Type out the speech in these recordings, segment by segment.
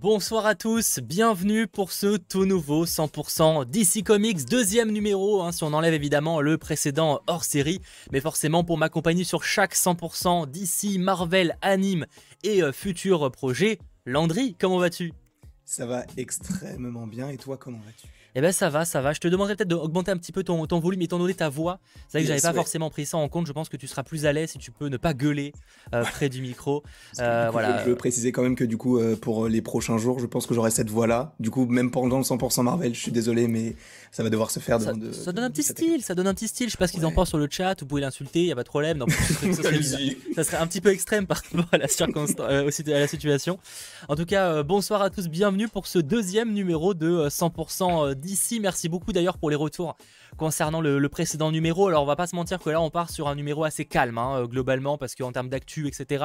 Bonsoir à tous, bienvenue pour ce tout nouveau 100% DC Comics, deuxième numéro, hein, si on enlève évidemment le précédent hors série, mais forcément pour m'accompagner sur chaque 100% DC, Marvel, anime et euh, futurs projets. Landry, comment vas-tu? Ça va extrêmement bien, et toi comment vas-tu? Eh ben ça va, ça va. Je te demanderais peut-être d'augmenter un petit peu ton, ton volume, étant donné ta voix. C'est vrai que j'avais pas forcément pris ça en compte. Je pense que tu seras plus à l'aise si tu peux ne pas gueuler euh, près du micro. Euh, voilà. Je veux préciser quand même que du coup, euh, pour les prochains jours, je pense que j'aurai cette voix-là. Du coup, même pendant le 100% Marvel, je suis désolé, mais ça va devoir se faire. Ça, ça donne un petit style, ça donne un petit style. Je sais pas ce qu'ils en pensent sur le chat. Vous pouvez l'insulter, il y a pas de problème. ça, serait, ça, serait, un petit peu extrême par rapport à la, à la situation. En tout cas, bonsoir à tous, bienvenue pour ce deuxième numéro de 100% Merci beaucoup d'ailleurs pour les retours concernant le, précédent numéro. Alors on va pas se mentir que là on part sur un numéro assez calme hein, euh, globalement parce qu'en termes d'actu etc.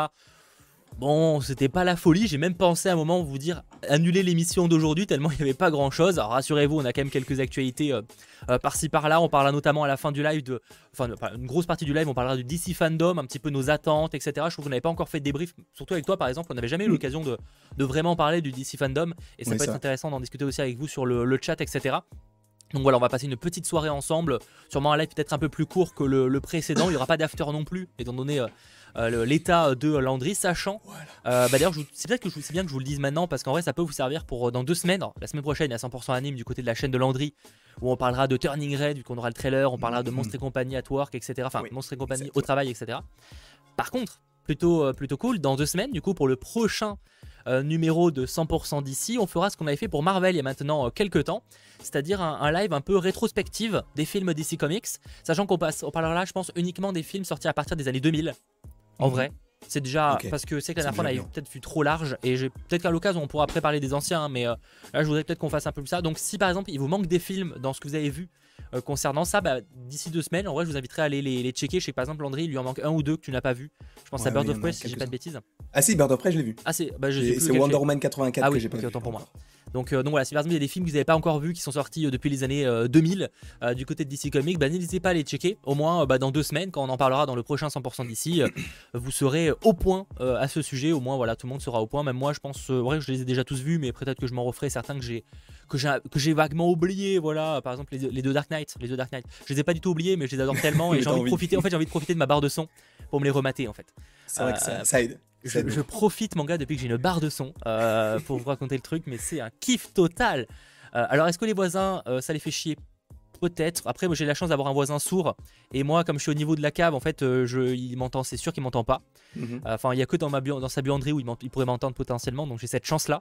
Bon, c'était pas la folie, j'ai même pensé à un moment vous dire annuler l'émission d'aujourd'hui tellement il n'y avait pas grand chose. Alors rassurez-vous, on a quand même quelques actualités euh, euh, par-ci par-là. On parlera notamment à la fin du live de. Enfin, une grosse partie du live, on parlera du DC fandom, un petit peu nos attentes, etc. Je trouve qu'on n'avait pas encore fait de débrief, surtout avec toi par exemple, on n'avait jamais eu mm. l'occasion de, vraiment parler du DC fandom et ça peut être intéressant d'en discuter aussi avec vous sur le chat, etc. Donc voilà, on va passer une petite soirée ensemble, sûrement un live peut-être un peu plus court que le, précédent, il n'y aura pas d'after non plus, étant donné euh, euh, l'état de Landry, sachant, euh, bah d'ailleurs c'est peut-être que c'est bien que je vous le dise maintenant, parce qu'en vrai ça peut vous servir pour dans deux semaines, la semaine prochaine il y a 100% anime du côté de la chaîne de Landry, où on parlera de Turning Red, vu qu'on aura le trailer, on parlera de mm-hmm. Monstre et compagnie at work, etc. Enfin, Monstre et compagnie au travail, etc. Par contre, plutôt, plutôt cool, dans deux semaines, du coup pour le prochain euh, numéro de 100% d'ici, on fera ce qu'on avait fait pour Marvel il y a maintenant euh, quelques temps, c'est-à-dire un, live un peu rétrospective des films DC Comics, sachant qu'on passe, on parlera là, je pense, uniquement des films sortis à partir des années 2000, en mhm. vrai. C'est déjà parce que c'est que la dernière fois on avait peut-être vu trop large et j'ai peut-être qu'à l'occasion on pourra préparer des anciens, hein, mais euh, là je voudrais peut-être qu'on fasse un peu plus ça. Donc si par exemple il vous manque des films dans ce que vous avez vu euh, concernant ça, bah, d'ici deux semaines, en vrai, je vous inviterai à aller les, checker. Je sais par exemple, Landry, il lui en manque un ou deux que tu n'as pas vu. Je pense à Bird of Prey, si j'ai pas de bêtises. Ah si, Bird of Prey, je l'ai vu. Ah c'est bah, Wonder Woman 84 ah, que j'ai pas vu. autant pour moi. Donc, euh, donc, voilà, si par exemple il y a des films que vous n'avez pas encore vus qui sont sortis euh, depuis les années 2000 du côté de DC Comics, bah, n'hésitez pas à les checker. Au moins bah, dans deux semaines, quand on en parlera dans le prochain 100% d'ici, vous serez au point à ce sujet. Au moins voilà, tout le monde sera au point. Même moi, je pense, vrai que je les ai déjà tous vus, mais peut-être que je m'en referai certains que j'ai que j'ai vaguement oublié. Voilà, par exemple les, deux Dark Knight, les deux Dark Knight. Je les ai pas du tout oubliés, mais je les adore tellement et j'ai envie de profiter. En fait, j'ai envie de profiter de ma barre de son pour me les remater en fait. C'est vrai que ça, aide. Je, profite, mon gars, depuis que j'ai une barre de son euh, pour vous raconter le truc, mais c'est un kiff total. Euh, alors, est-ce que les voisins, euh, ça les fait chier? Peut-être. Après, j'ai la chance d'avoir un voisin sourd. Et moi, comme je suis au niveau de la cave, en fait, je, il m'entend, c'est sûr qu'il m'entend pas. Mhm. Enfin, il y a que dans, ma dans sa buanderie où il, pourrait m'entendre potentiellement. Donc j'ai cette chance-là.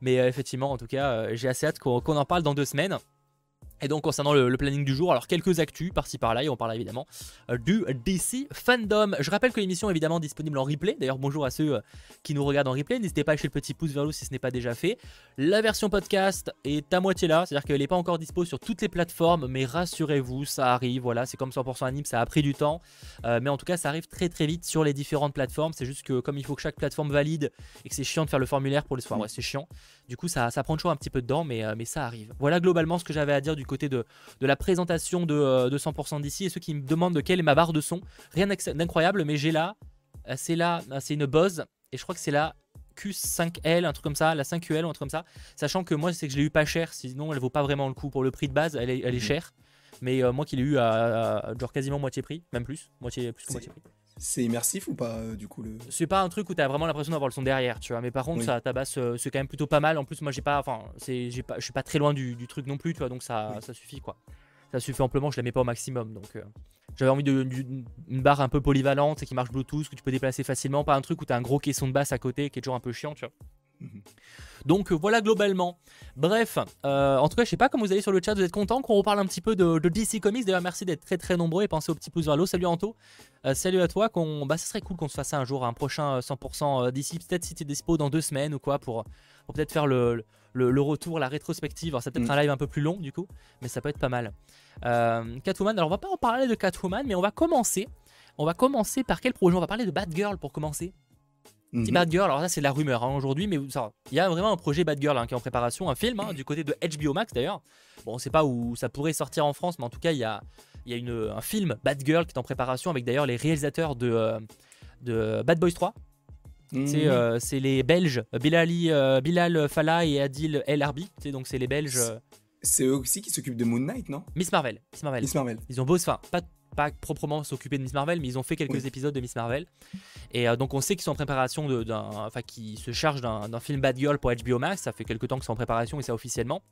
Mais effectivement, en tout cas, j'ai assez hâte qu'on en parle dans deux semaines. Et donc concernant le, planning du jour, alors quelques actus par-ci par-là, et on parle évidemment euh, du DC Fandom. Je rappelle que l'émission est évidemment disponible en replay, d'ailleurs bonjour à ceux euh, qui nous regardent en replay, n'hésitez pas à lâcher le petit pouce vers le si ce n'est pas déjà fait. La version podcast est à moitié là, c'est-à-dire qu'elle n'est pas encore dispo sur toutes les plateformes, mais rassurez-vous, ça arrive, voilà, c'est comme 100% anime, ça a pris du temps, euh, mais en tout cas ça arrive très très vite sur les différentes plateformes, c'est juste que comme il faut que chaque plateforme valide et que c'est chiant de faire le formulaire pour les soirs, ouais c'est chiant, du coup ça, ça prend toujours un petit peu de temps, mais, mais ça arrive. Voilà globalement ce que j'avais à dire du côté de, de la présentation de, 100% euh, d'ici. Et ceux qui me demandent de quelle est ma barre de son, rien d'incroyable, mais j'ai là, euh, c'est là, euh, c'est une Bose, et je crois que c'est la Q5L, un truc comme ça, la 5QL ou un truc comme ça. Sachant que moi, c'est que je l'ai eu pas cher, sinon elle vaut pas vraiment le coup pour le prix de base, elle est, elle est mhm. chère. Mais moi qui l'ai eu à, genre quasiment moitié prix, même plus, moitié, plus que moitié prix. C'est immersif ou pas du coup le C'est pas un truc où t'as vraiment l'impression d'avoir le son derrière, tu vois. Mais par contre, ça tabasse, c'est quand même plutôt pas mal. En plus, moi j'ai pas, enfin, c'est, j'ai pas, je suis pas très loin du, truc non plus, tu vois. Donc ça, ça suffit quoi. Ça suffit amplement. Je la mets pas au maximum, donc euh, j'avais envie d'une barre un peu polyvalente et qui marche Bluetooth que tu peux déplacer facilement, pas un truc où t'as un gros caisson de basse à côté qui est toujours un peu chiant, tu vois. Mhm. Donc euh, voilà globalement. Bref, euh, en tout cas, je sais pas comment vous allez sur le chat, vous êtes content qu'on reparle un petit peu de, DC Comics. D'ailleurs, merci d'être très très nombreux et pensez au petit pouce vers l'eau. Salut Anto, euh, salut à toi. Qu'on, bah, ce serait cool qu'on se fasse ça un jour, un prochain 100% d'ici. Peut-être si tu es dispo dans deux semaines ou quoi pour, peut-être faire le, le, retour, la rétrospective. Alors, ça peut être mm. un live un peu plus long du coup, mais ça peut être pas mal. Catwoman, alors on va pas en parler de Catwoman, mais on va commencer. On va commencer par quel projet? On va parler de Batgirl pour commencer. Mhm. Bad Girl, alors ça c'est la rumeur hein, aujourd'hui, mais il y a vraiment un projet Bad Girl hein, qui est en préparation, un film hein, du côté de HBO Max d'ailleurs. Bon, on sait pas où ça pourrait sortir en France, mais en tout cas il y a, y a une, un film Bad Girl qui est en préparation avec d'ailleurs les réalisateurs de, euh, de Bad Boys 3. Mhm. C'est les Belges, Bilali, Bilal Fallah et Adil El Arbi. Donc c'est les Belges. C'est eux aussi qui s'occupent de Moon Knight, non? Miss Marvel. Miss Marvel. Miss Marvel. Ils ont beau, enfin, pas, pas proprement s'occuper de Miss Marvel, mais ils ont fait quelques épisodes de Miss Marvel. Et donc on sait qu'ils sont en préparation d'un, enfin, qui se chargent d'un film Bad Girl pour HBO Max. Ça fait quelques temps qu'ils sont en préparation et ça officiellement.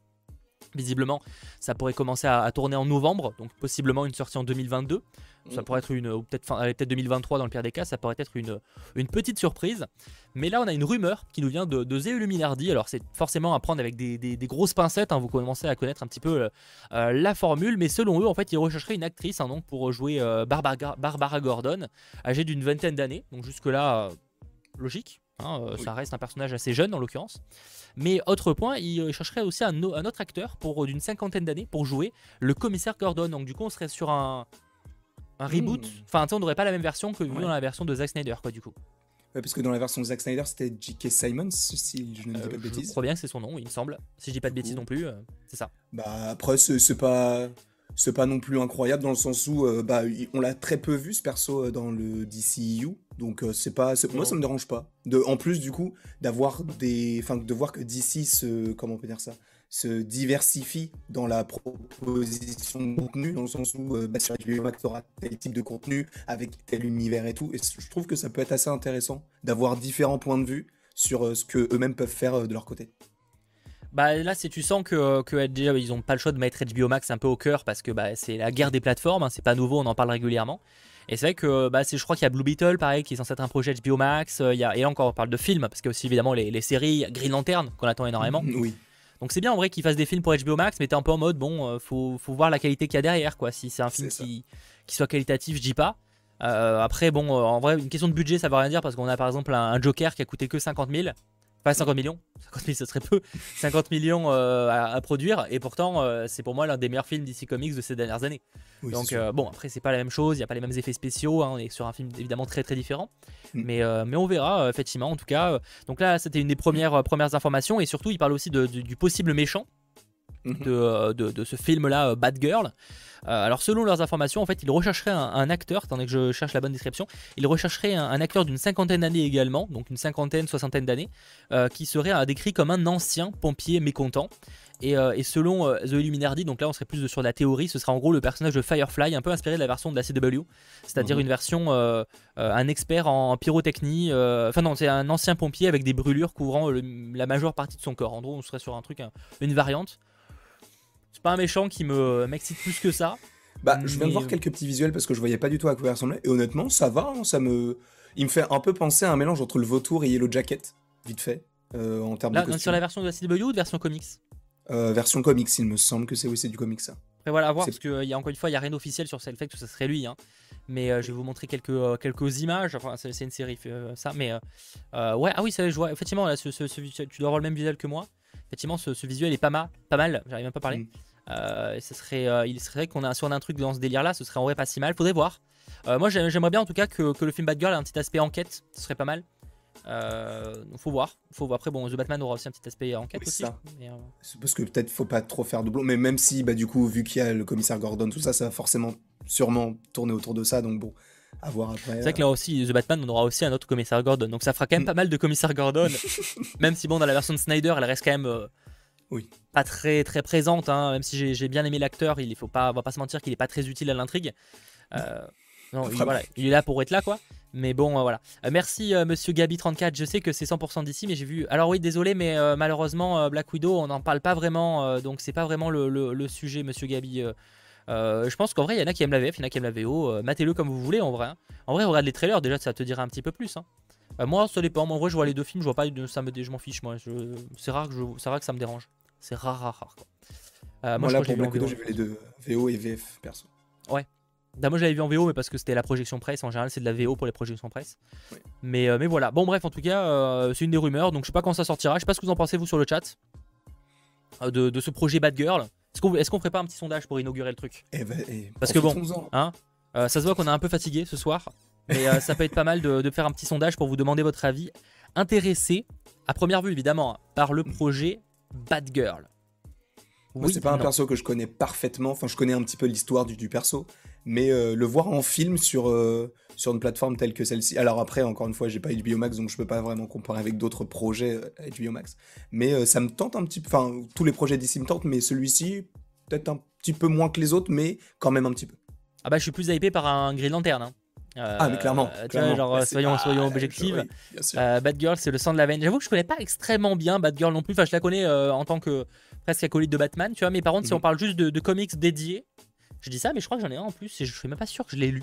Visiblement, ça pourrait commencer à, tourner en novembre, donc possiblement une sortie en 2022. Ça pourrait être une, ou peut-être peut 2023 dans le pire des cas, ça pourrait être une, petite surprise. Mais là, on a une rumeur qui nous vient de, de. Alors, c'est forcément à prendre avec des, grosses pincettes. Hein. vous commencez à connaître un petit peu euh, euh, la formule. Mais selon eux, en fait, ils rechercheraient une actrice hein, donc pour jouer euh, Barbara, Barbara, Gordon, âgée d'une vingtaine d'années. Donc, jusque-là, logique. Hein, ça reste un personnage assez jeune en l'occurrence. Mais autre point, il chercherait aussi un, autre acteur pour d'une cinquantaine d'années pour jouer le commissaire Gordon. Donc du coup, on serait sur un, un reboot. Hmm. Enfin, on n'aurait pas la même version que dans la version de Zack Snyder, quoi, du coup. Ouais, parce que dans la version de Zack Snyder, c'était J.K. Simons, si je ne dis pas de euh, bêtises. Je crois bien que c'est son nom, il me semble. Si je dis pas de bêtises non plus, euh, c'est ça. Bah après, c'est pas c'est pas non plus incroyable dans le sens où euh, bah, on l'a très peu vu ce perso euh, dans le DCU donc euh, c'est pas moi ça me dérange pas. De en plus du coup d'avoir des enfin de voir que DC se comment on peut dire ça se diversifie dans la proposition de contenu dans le sens où bah, sur aura tel type de contenu avec tel univers et tout. Et je trouve que ça peut être assez intéressant d'avoir différents points de vue sur ce que eux-mêmes peuvent faire de leur côté. Bah là, si tu sens que, que ils ont pas le choix de mettre HBO Max un peu au cœur parce que bah, c'est la guerre des plateformes, hein, c'est pas nouveau, on en parle régulièrement. Et c'est vrai que bah, je crois qu'il y a Blue Beetle, pareil, qui est censé être un projet HBO Max. Euh, il y a, et là encore, on parle de films, parce qu'il y a aussi évidemment les, les séries Green Lantern qu'on attend énormément. Oui. Donc c'est bien en vrai qu'ils fassent des films pour HBO Max, mais t'es un peu en mode, bon, euh, faut, faut, voir la qualité qu'il y a derrière, quoi. Si c'est un film qui, qui, soit qualitatif, je dis pas. Euh, après, bon, en vrai, une question de budget, ça veut rien dire, parce qu'on a par exemple un, un Joker qui a coûté que 50 000. Pas 50 millions, 50 000 ce serait peu, 50 millions euh, à, produire, et pourtant euh, c'est pour moi l'un des meilleurs films DC Comics de ces dernières années. Donc euh, bon, après c'est pas la même chose, il n'y a pas les mêmes effets spéciaux, hein, on est sur un film évidemment très très différent, mm. mais, mais on verra effectivement en tout cas. donc là c'était une des premières, premières informations, et surtout il parle aussi du possible méchant, Mhm. Euh, de, de, ce film-là, euh, Bad Girl. Euh, alors selon leurs informations, en fait, ils rechercheraient un, acteur, attendez que je cherche la bonne description, ils rechercheraient un, acteur d'une cinquantaine d'années également, donc une cinquantaine, soixantaine d'années, qui serait décrit comme un ancien pompier mécontent. Et, selon The Illuminati, donc là on serait plus sur la théorie, ce sera en gros le personnage de Firefly, un peu inspiré de la version de la CW, c'est-à-dire mhm. une version, un expert en, pyrotechnie, enfin non, c'est un ancien pompier avec des brûlures couvrant la majeure partie de son corps. En gros, on serait sur un truc, une variante. C'est pas un méchant qui me m'excite plus que ça. Bah, je viens de voir quelques petits visuels parce que je voyais pas du tout à quoi il ressemblait. Et honnêtement, ça va, hein, ça me. Il me fait un peu penser à un mélange entre le vautour et Yellow Jacket, vite fait, euh, en termes de costume. Sur la version de la CW ou de version comics euh, Version comics, il me semble que c'est oui, c'est du comics ça. Après voilà, à voir, parce qu'il y a encore une fois, il n'y a rien d'officiel sur que ça serait lui. Hein. Mais euh, je vais vous montrer quelques, quelques images. Enfin, c'est une série, ça. Mais ouais, ah oui, ça, je vois. Effectivement, là, ce, tu dois avoir le même visuel que moi. Effectivement, ce, visuel est pas mal. Pas mal, j'arrive même pas à parler. Mm. Euh, ce serait, euh, il serait qu'on a, si on a un truc dans ce délire-là, ce serait en vrai pas si mal. Faudrait voir. Euh, moi, j'aimerais bien en tout cas que, le film Bad Girl ait un petit aspect enquête. Ce serait pas mal. faut voir. Faut voir. Après, bon, The Batman aura aussi un petit aspect enquête aussi. Parce que peut-être faut pas trop faire doublon. Mais même si, bah, du coup, vu qu'il y a le commissaire Gordon, tout ça, ça va forcément, sûrement tourner autour de ça. Donc bon, à voir après. C'est vrai que là aussi, The Batman, on aura aussi un autre commissaire Gordon. Donc ça fera quand même mm. pas mal de commissaire Gordon. même si, bon, dans la version de Snyder, elle reste quand même oui. Pas très très présente, hein, même si j'ai bien aimé l'acteur, il faut pas, on va pas se mentir qu'il est pas très utile à l'intrigue. Euh, non, il, voilà, il est là pour être là quoi. Mais bon, euh, voilà. Euh, merci Monsieur Gabi34. Je sais que c'est 100% d'ici, mais j'ai vu. Alors oui, désolé, mais malheureusement Black Widow, on n'en parle pas vraiment, donc c'est pas vraiment le, sujet, Monsieur Gabi. je pense qu'en vrai, il y en a qui aiment la VF, il y en a qui aiment la VO. Matez-le comme vous voulez, en vrai. Hein. En vrai, regarde les trailers, déjà, ça te dira un petit peu plus. Hein. moi, ça dépend. En vrai, je vois les deux films, je vois pas, ça me, je m'en fiche. Moi, c'est rare que je, rare que ça me dérange. C'est rare, rare, rare. Quoi. Euh, moi, là, pour Black Widow, j'ai vu les deux, VO et VF, perso. Ouais. Bah, moi, j'avais vu en VO, mais parce que c'était la projection presse. En général, c'est de la VO pour les projections presse. Mais, euh, mais voilà. Bon, bref, en tout cas, euh, c'est une des rumeurs. Donc, je sais pas quand ça sortira. Je sais pas ce que vous en pensez, vous, sur le chat. De, de ce projet Bad Girl. Est-ce qu'on est ferait pas un petit sondage pour inaugurer le truc? Eh ben, eh, Parce que bon, hein, ça se voit qu'on est un peu fatigué ce soir. Mais ça peut être pas mal de, de, faire un petit sondage pour vous demander votre avis. Intéressé, à première vue évidemment, par le mm. projet Bad Girl. Moi, c'est pas un perso que je connais parfaitement. Enfin, je connais un petit peu l'histoire du, du, perso, mais le voir en film sur, sur une plateforme telle que celle-ci. Alors après, encore une fois, j'ai pas HBO Max, donc je peux pas vraiment comparer avec d'autres projets HBO Max. Mais ça me tente un petit peu. Enfin, tous les projets d'ici me tentent, mais celui-ci, peut-être un petit peu moins que les autres, mais quand même un petit peu. Ah bah je suis plus hypé par un Green Lantern. Hein. Ah mais clairement. Tu vois, genre soyons, soyons objectifs. Bad Girl c'est le sang de la veine. J'avoue que je connais pas extrêmement bien Bad Girl non plus. Enfin je la connais en tant que presque acolyte de Batman, tu vois. Mais par contre si on mhm. parle juste de, comics dédiés, je dis ça mais je crois que j'en ai un en plus et je suis même pas sûr que je l'ai lu.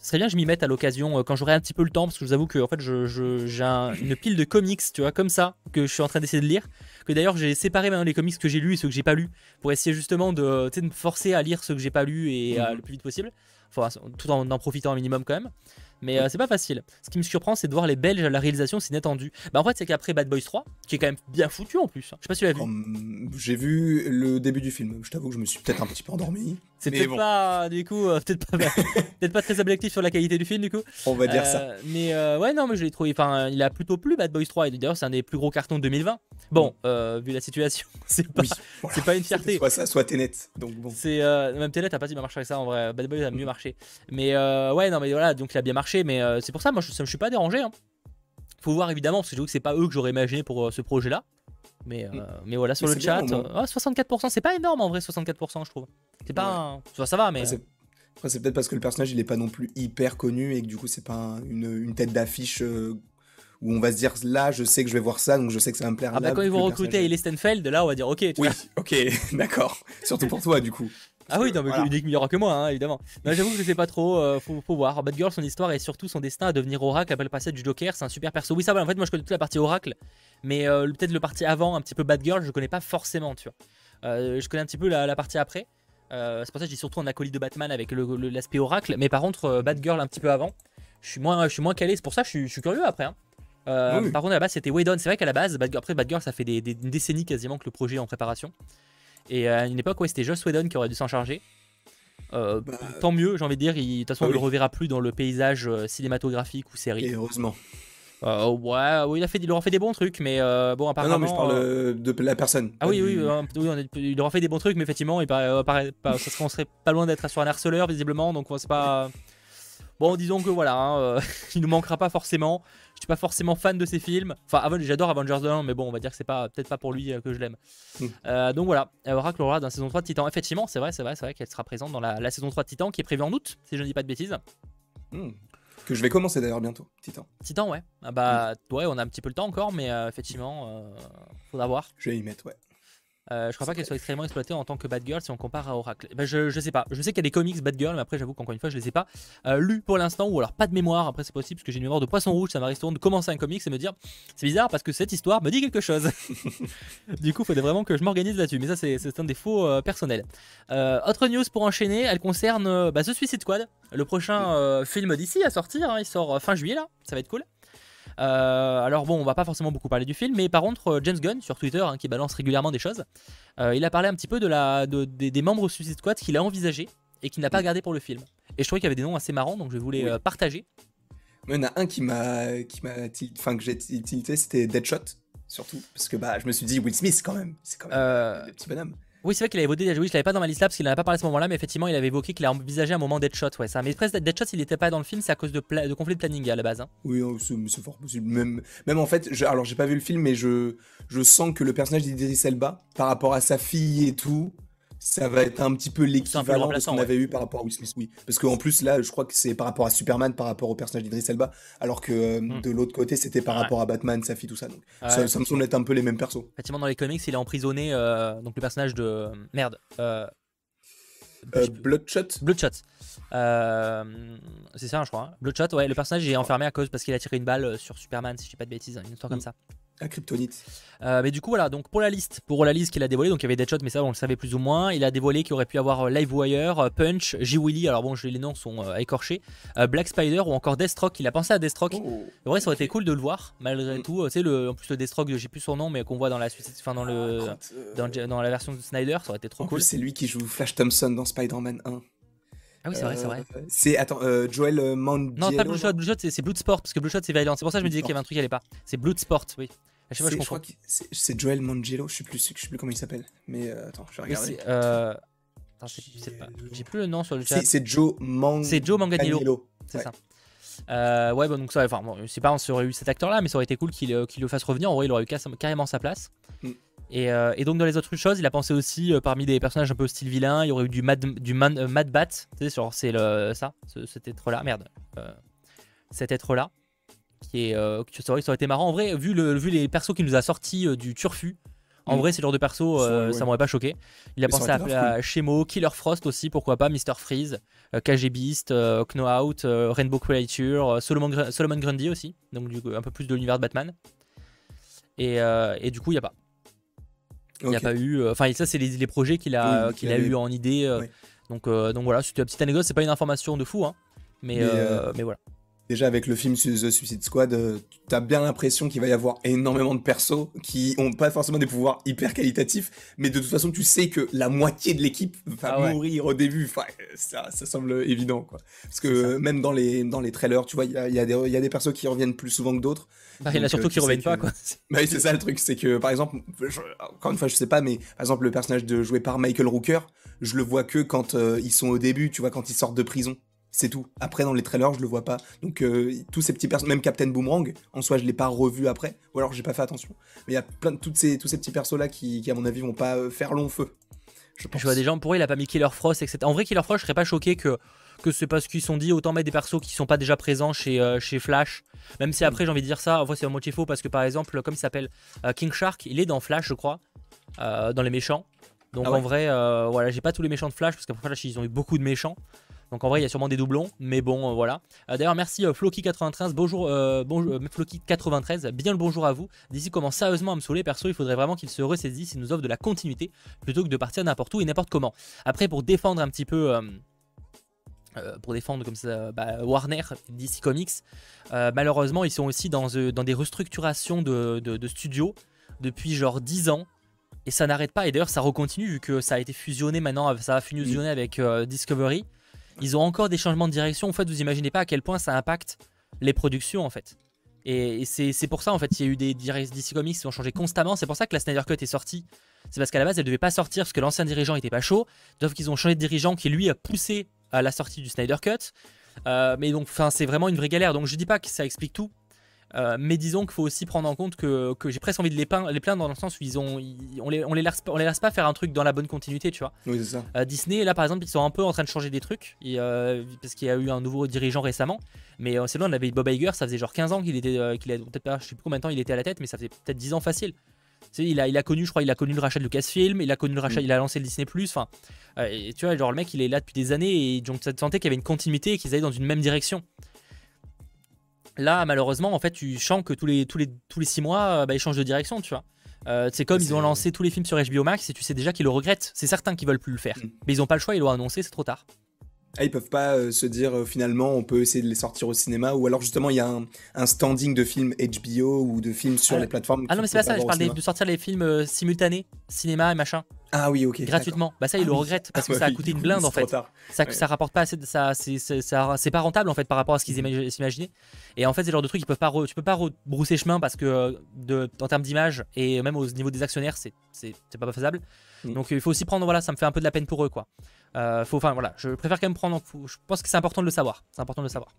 Ce serait bien que je m'y mette à l'occasion quand j'aurai un petit peu le temps parce que je vous avoue que en fait j'ai une pile de comics, tu vois, comme ça que je suis en train d'essayer de lire. Que d'ailleurs j'ai séparé maintenant les comics que j'ai lus et ceux que j'ai pas lus pour essayer justement de, de me forcer à lire ceux que j'ai pas lus et mhm. le plus vite possible. Tout en en profitant un minimum quand même mais euh, c'est pas facile. Ce qui me surprend, c'est de voir les Belges à la réalisation c'est inattendu. Bah en fait, c'est qu'après Bad Boys 3, qui est quand même bien foutu en plus. Hein. Je sais pas si tu l'as vu. J'ai vu le début du film. Je t'avoue que je me suis peut-être un petit peu endormi. C'est peut-être pas, du coup, euh, peut-être pas, peut pas très objectif sur la qualité du film, du coup. On va dire ça. Euh, mais ouais, non, mais je l'ai trouvé. Enfin, il a plutôt plu Bad Boys 3. Et d'ailleurs, c'est un des plus gros cartons de 2020. Bon, vu la situation, c'est pas, c'est pas une fierté. soit ça, soit Tenet. Donc bon. C'est même Tenet a pas dit marcher avec ça en vrai. Bad Boys a mieux marché. Mais ouais, non, mais voilà, donc il a bien marché. Mais c'est pour ça moi je, je suis pas dérangé. Hein. Faut voir évidemment, parce que j'avoue que c'est pas eux que j'aurais imaginé pour euh, ce projet-là. Mais, euh, mm. mais voilà, sur le chat, 64%, c'est pas énorme en vrai, 64%, je trouve. C'est pas. ça va, mais. Après, c'est peut-être parce que le personnage il est pas non plus hyper connu et que du coup, c'est pas une, tête d'affiche. Euh, où on va se dire là je sais que je vais voir ça donc je sais que ça va me plaire. Ah bah quand ils vont recruter Ellie Stenfeld là on va dire ok. oui ok d'accord surtout pour toi du coup. Ah oui, non, mais voilà. il aura que moi, hein, évidemment. J'avoue que je sais pas trop, euh, faut, faut, voir. Bad Girl, son histoire et surtout son destin à devenir Oracle après le passage du Joker, c'est un super perso. Oui, ça va, en fait, moi je connais toute la partie Oracle, mais euh, peut-être le partie avant, un petit peu Bad Girl, je connais pas forcément, tu vois. Euh, je connais un petit peu la, partie après. c'est pour ça que je dis surtout un acolyte de Batman avec l'aspect Oracle, mais par contre, Bad Girl un petit peu avant, je suis moins, je suis moins calé, c'est pour ça que je suis, curieux après. Hein. Par contre, à la base, c'était Whedon. C'est vrai qu'à la base, après Bad Girl, ça fait des, des, décennies quasiment que le projet est en préparation. Et à une époque, ouais, c'était Joss Whedon qui aurait dû s'en charger. Euh, bah, tant mieux, j'ai envie de dire. De toute façon, on ne le reverra plus dans le paysage euh, cinématographique ou série. Et heureusement. Euh, ouais, il, a fait, il aura fait des bons trucs, mais bon, apparemment. Non, mais je parle de la personne. Ah oui, oui, il aura fait des bons trucs, mais effectivement, il paraît, pas, ça serait, on serait pas loin d'être sur un harceleur, visiblement, donc c'est pas. Bon, disons que voilà, hein, il nous manquera pas forcément. Je suis pas forcément fan de ses films. Enfin, j'adore Avengers 1, mais bon, on va dire que c'est pas peut-être pas pour lui euh, que je l'aime. Hmm. Euh, donc voilà, Oracle aura dans la saison 3 de Titan. Effectivement, c'est vrai, c'est vrai, c'est vrai qu'elle sera présente dans la, saison 3 de Titan qui est prévue en août, si je ne dis pas de bêtises. Hmm. Que je vais commencer d'ailleurs bientôt, Titan. Titan, ouais. Ah bah, hmm. ouais, on a un petit peu le temps encore, mais euh, effectivement, faudra voir. Je vais y mettre, ouais. Euh, je crois pas qu'elle soit extrêmement exploitée en tant que Bad Girl si on compare à Oracle. Ben, je, je sais pas. Je sais qu'il y a des comics Bad Girl, mais après j'avoue qu'encore une fois je les ai pas euh, lus pour l'instant ou alors pas de mémoire. Après c'est possible parce que j'ai une mémoire de poisson rouge. Ça m'arrive souvent de commencer un comics et me dire c'est bizarre parce que cette histoire me dit quelque chose. du coup, il faudrait vraiment que je m'organise là-dessus. Mais ça c'est un défaut euh, personnel. autre news pour enchaîner, elle concerne bah, The Suicide Squad, le prochain film d'ici à sortir. Hein. il sort fin juillet là. Ça va être cool. Euh, alors bon, on va pas forcément beaucoup parler du film, mais par contre, euh, James Gunn sur Twitter, hein, qui balance régulièrement des choses, euh, il a parlé un petit peu de la, des, membres Suicide Squad qu'il a envisagé et qu'il n'a pas gardé pour le film. Et je trouvais qu'il y avait des noms assez marrants, donc je voulais partager. Il y en a un qui m'a, qui m'a, enfin que j'ai tilté, c'était Deadshot surtout parce que bah je me suis dit Will Smith quand même, c'est quand même euh... petit bonhomme. Oui, c'est vrai qu'il avait voté. Oui, je l'avais pas dans ma liste là parce qu'il n'en pas parlé à ce moment-là, mais effectivement, il avait évoqué qu'il a envisagé un moment Deadshot. Ouais, ça. Mais presque Deadshot, il n'était pas dans le film, c'est à cause de, conflit de planning à la base. Hein. Oui, oh, c'est fort possible. Même, en fait, alors j'ai pas vu le film, mais je sens que le personnage d'Idris Elba, par rapport à sa fille et tout, ça va être un petit peu l'équivalent de ce qu'on avait eu par rapport à Will Smith, oui. Parce qu'en plus, là, je crois que c'est par rapport à Superman, par rapport au personnage d'Idris Elba, alors que euh, hmm. de l'autre côté, c'était par rapport à Batman, sa fille, tout ça. Donc, ça, me semble être un peu les mêmes persos. Effectivement, dans les comics, il est emprisonné, euh, donc le personnage de. Merde. Euh... Bloodshot Bloodshot. c'est ça, je crois. Hein. Bloodshot, ouais, le personnage est enfermé à cause parce qu'il a tiré une balle sur Superman, si je dis pas de bêtises, une histoire comme hmm. ça. Un kryptonite. Euh, mais du coup, voilà, donc pour la liste, pour la liste qu'il a dévoilée, donc il y avait Deadshot, mais ça on le savait plus ou moins. Il a dévoilé qu'il aurait pu avoir euh, Livewire, euh, Punch, J. Willy, alors bon, les noms sont écorchés, Black Spider ou encore Deathstroke. Il a pensé à Deathstroke. Oh. En vrai, ça aurait été cool de le voir, malgré mm. tout. Tu sais, le, en plus, le Deathstroke, j'ai plus son nom, mais qu'on voit dans la, enfin, dans, le, dans, la version de Snyder, ça aurait été trop cool. C'est lui qui joue Flash Thompson dans Spider-Man 1. Ah oui, c'est vrai, c'est vrai. C'est attends, Joel Mandiello. Non, pas Bloodshot, Bloodshot c'est Bloodsport parce que Bloodshot c'est Violent. C'est pour ça que je me disais qu'il y avait un truc qui allait pas. C'est Bloodsport, oui. Je, sais pas, je, c'est Joel Mangello, je sais plus, je sais plus comment il s'appelle. Mais euh, attends, je vais regarder. Euh, J'ai plus le nom sur le chat. C'est Joe Manganiello. C'est Joe Manganiello. C'est ça. Euh, ouais, bon, donc ça, enfin, bon, je sais pas on aurait eu cet acteur-là, mais ça aurait été cool qu'il le fasse revenir. En vrai, il aurait eu carrément sa place. Mm. Euh, et, donc dans les autres choses, il a pensé aussi euh, parmi des personnages un peu style vilain, il y aurait eu du Mad, du euh, Mad Bat, tu sais, c'est ça, cet être-là, merde, cet être-là, qui est, ça, aurait, été marrant. En vrai, vu, le, vu les persos qu'il nous a sortis du Turfu, en mm. vrai, c'est le genre de perso, ça m'aurait pas choqué. Il a pensé à, Shemo, Killer Frost aussi, pourquoi pas, Mr. Freeze, KG Beast, Knowout, Rainbow Creature, Solomon, Solomon Grundy aussi, donc du un peu plus de l'univers de Batman. Et, et, du coup, il n'y a pas. Il n'y a pas eu. Euh, enfin, ça, c'est les, projets qu'il a, qu'il a eu en idée. Euh, donc, euh, donc voilà, c'était une petite anecdote. C'est pas une information de fou, hein, mais, mais voilà déjà avec le film The Suicide Squad, euh, t'as bien l'impression qu'il va y avoir énormément de persos qui ont pas forcément des pouvoirs hyper qualitatifs, mais de toute façon tu sais que la moitié de l'équipe va ah mourir au début. Enfin, ça, ça semble évident quoi. Parce que même dans les dans les trailers, tu vois, il y a, y, a y a, des persos qui reviennent plus souvent que d'autres. Bah, il y en a surtout euh, qui reviennent pas quoi. Bah, c'est ça le truc, c'est que par exemple, encore une fois je sais pas, mais par exemple le personnage de joué par Michael Rooker, je le vois que quand euh, ils sont au début, tu vois, quand ils sortent de prison. C'est tout. Après, dans les trailers, je le vois pas. Donc, euh, tous ces petits personnages, même Captain Boomerang, en soi, je l'ai pas revu après. Ou alors, j'ai pas fait attention. Mais il y a plein de toutes ces, tous ces petits persos-là qui, à mon avis, vont pas euh, faire long feu. Je, vois des gens, pour eux, il a pas mis Killer Frost, etc. En vrai, Killer Frost, je serais pas choqué que, que c'est parce qu'ils sont dit autant mettre des persos qui sont pas déjà présents chez, euh, chez Flash. Même si après, j'ai envie de dire ça, en vrai, c'est un moitié faux parce que par exemple, comme il s'appelle King Shark, il est dans Flash, je crois, dans les méchants. Donc ah en vrai, voilà, j'ai pas tous les méchants de Flash parce qu'après Flash, ils ont eu beaucoup de méchants. Donc en vrai, il y a sûrement des doublons, mais bon, euh, voilà. Euh, d'ailleurs, merci euh, Floki93, bonjour, bonjour Floki93, bien le bonjour à vous. D'ici commence sérieusement à me saouler, perso, il faudrait vraiment qu'il se ressaisisse et nous offre de la continuité plutôt que de partir n'importe où et n'importe comment. Après, pour défendre un petit peu. pour défendre comme ça bah, Warner, DC Comics. malheureusement, ils sont aussi dans, dans des restructurations de, de, studios depuis genre 10 ans. Et ça n'arrête pas. Et d'ailleurs, ça recontinue vu que ça a été fusionné maintenant, ça a fusionné avec Discovery ils ont encore des changements de direction. En fait, vous imaginez pas à quel point ça impacte les productions en fait. Et, c'est pour ça en fait, y a eu des DC Comics qui ont changé constamment. C'est pour ça que la Snyder Cut est sortie. C'est parce qu'à la base, elle devait pas sortir parce que l'ancien dirigeant était pas chaud. Sauf qu'ils ont changé de dirigeant qui lui a poussé à la sortie du Snyder Cut. Euh, mais donc, c'est vraiment une vraie galère. Donc, je dis pas que ça explique tout. Euh, mais disons qu'il faut aussi prendre en compte que, j'ai presque envie de les, les, plaindre dans le sens où ils ont, on, les, on, les laisse, on les laisse pas faire un truc dans la bonne continuité, tu vois. Oui, c'est ça. Euh, Disney, là par exemple, ils sont un peu en train de changer des trucs euh, parce qu'il y a eu un nouveau dirigeant récemment. Mais c'est bon, on avait Bob Iger, ça faisait genre 15 ans qu'il était, qu'il peut-être pas, je sais plus combien de temps il était à la tête, mais ça faisait peut-être 10 ans facile. il a, il a connu, je crois, il a connu le rachat de Lucasfilm, il a connu le rachat, mm. il a lancé le Disney Enfin, et tu vois, genre le mec, il est là depuis des années et donc ça sentait qu'il y avait une continuité et qu'ils allaient dans une même direction. Là, malheureusement, en fait, tu sens que tous les, tous les, tous les six mois, euh, bah, ils changent de direction, tu vois. Euh, c'est comme ils ont lancé tous les films sur HBO Max et tu sais déjà qu'ils le regrettent. C'est certain qu'ils veulent plus le faire. Mm. Mais ils n'ont pas le choix, ils l'ont annoncé, c'est trop tard. Ah, ils peuvent pas euh, se dire finalement on peut essayer de les sortir au cinéma ou alors justement il y a un, standing de films HBO ou de films sur les plateformes. Ah non mais c'est pas ça, je parle de sortir les films simultanés, cinéma et machin. Ah oui, ok. Gratuitement. Bah ça, ils le ah regrettent parce que ça a coûté une blinde en fait. Ça, ça rapporte pas assez, de, ça, c'est pas rentable en fait par rapport à ce qu'ils s'imaginaient. Et en fait, c'est le genre de truc, ils peuvent pas, tu peux pas rebrousser chemin parce que de, en termes d'image et même au niveau des actionnaires, c'est pas faisable. Mm. Donc il faut aussi prendre, voilà, ça me fait un peu de la peine pour eux quoi. Euh, faut, enfin voilà, je préfère quand même prendre. Je pense que c'est important de le savoir. C'est important de le savoir.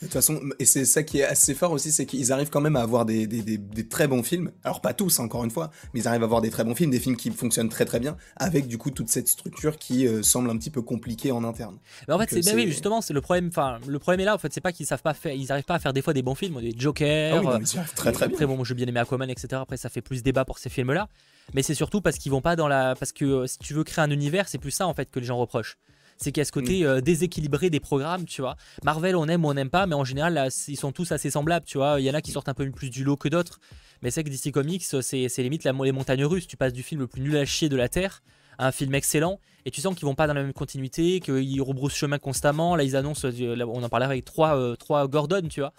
De toute façon, et c'est ça qui est assez fort aussi, c'est qu'ils arrivent quand même à avoir des, des, des, très bons films. Alors pas tous, encore une fois, mais ils arrivent à avoir des très bons films, des films qui fonctionnent très très bien, avec du coup toute cette structure qui euh, semble un petit peu compliquée en interne. Mais en fait, c'est, oui, justement, c'est le problème. Enfin, le problème est là. En fait, c'est pas qu'ils savent pas faire, ils arrivent pas à faire des fois des bons films, des Joker. Ah oui, très très bien. Après, bon, j'ai bien aimé Aquaman, etc. Après, ça fait plus débat pour ces films-là. Mais c'est surtout parce qu'ils vont pas dans la, parce que euh, si tu veux créer un univers, c'est plus ça en fait que les gens reprochent c'est qu'il y a ce côté mm. euh, déséquilibré des programmes, tu vois. Marvel, on aime ou on n'aime pas, mais en général, ils sont tous assez semblables, tu vois. Il y en a qui sortent un peu plus du lot que d'autres. Mais c'est que DC Comics, c'est limite la, les montagnes russes. Tu passes du film le plus nul à chier de la Terre à un film excellent, et tu sens qu'ils vont pas dans la même continuité, qu'ils rebroussent chemin constamment. Là, ils annoncent, euh, on en parlait avec trois, euh, trois Gordon, tu vois.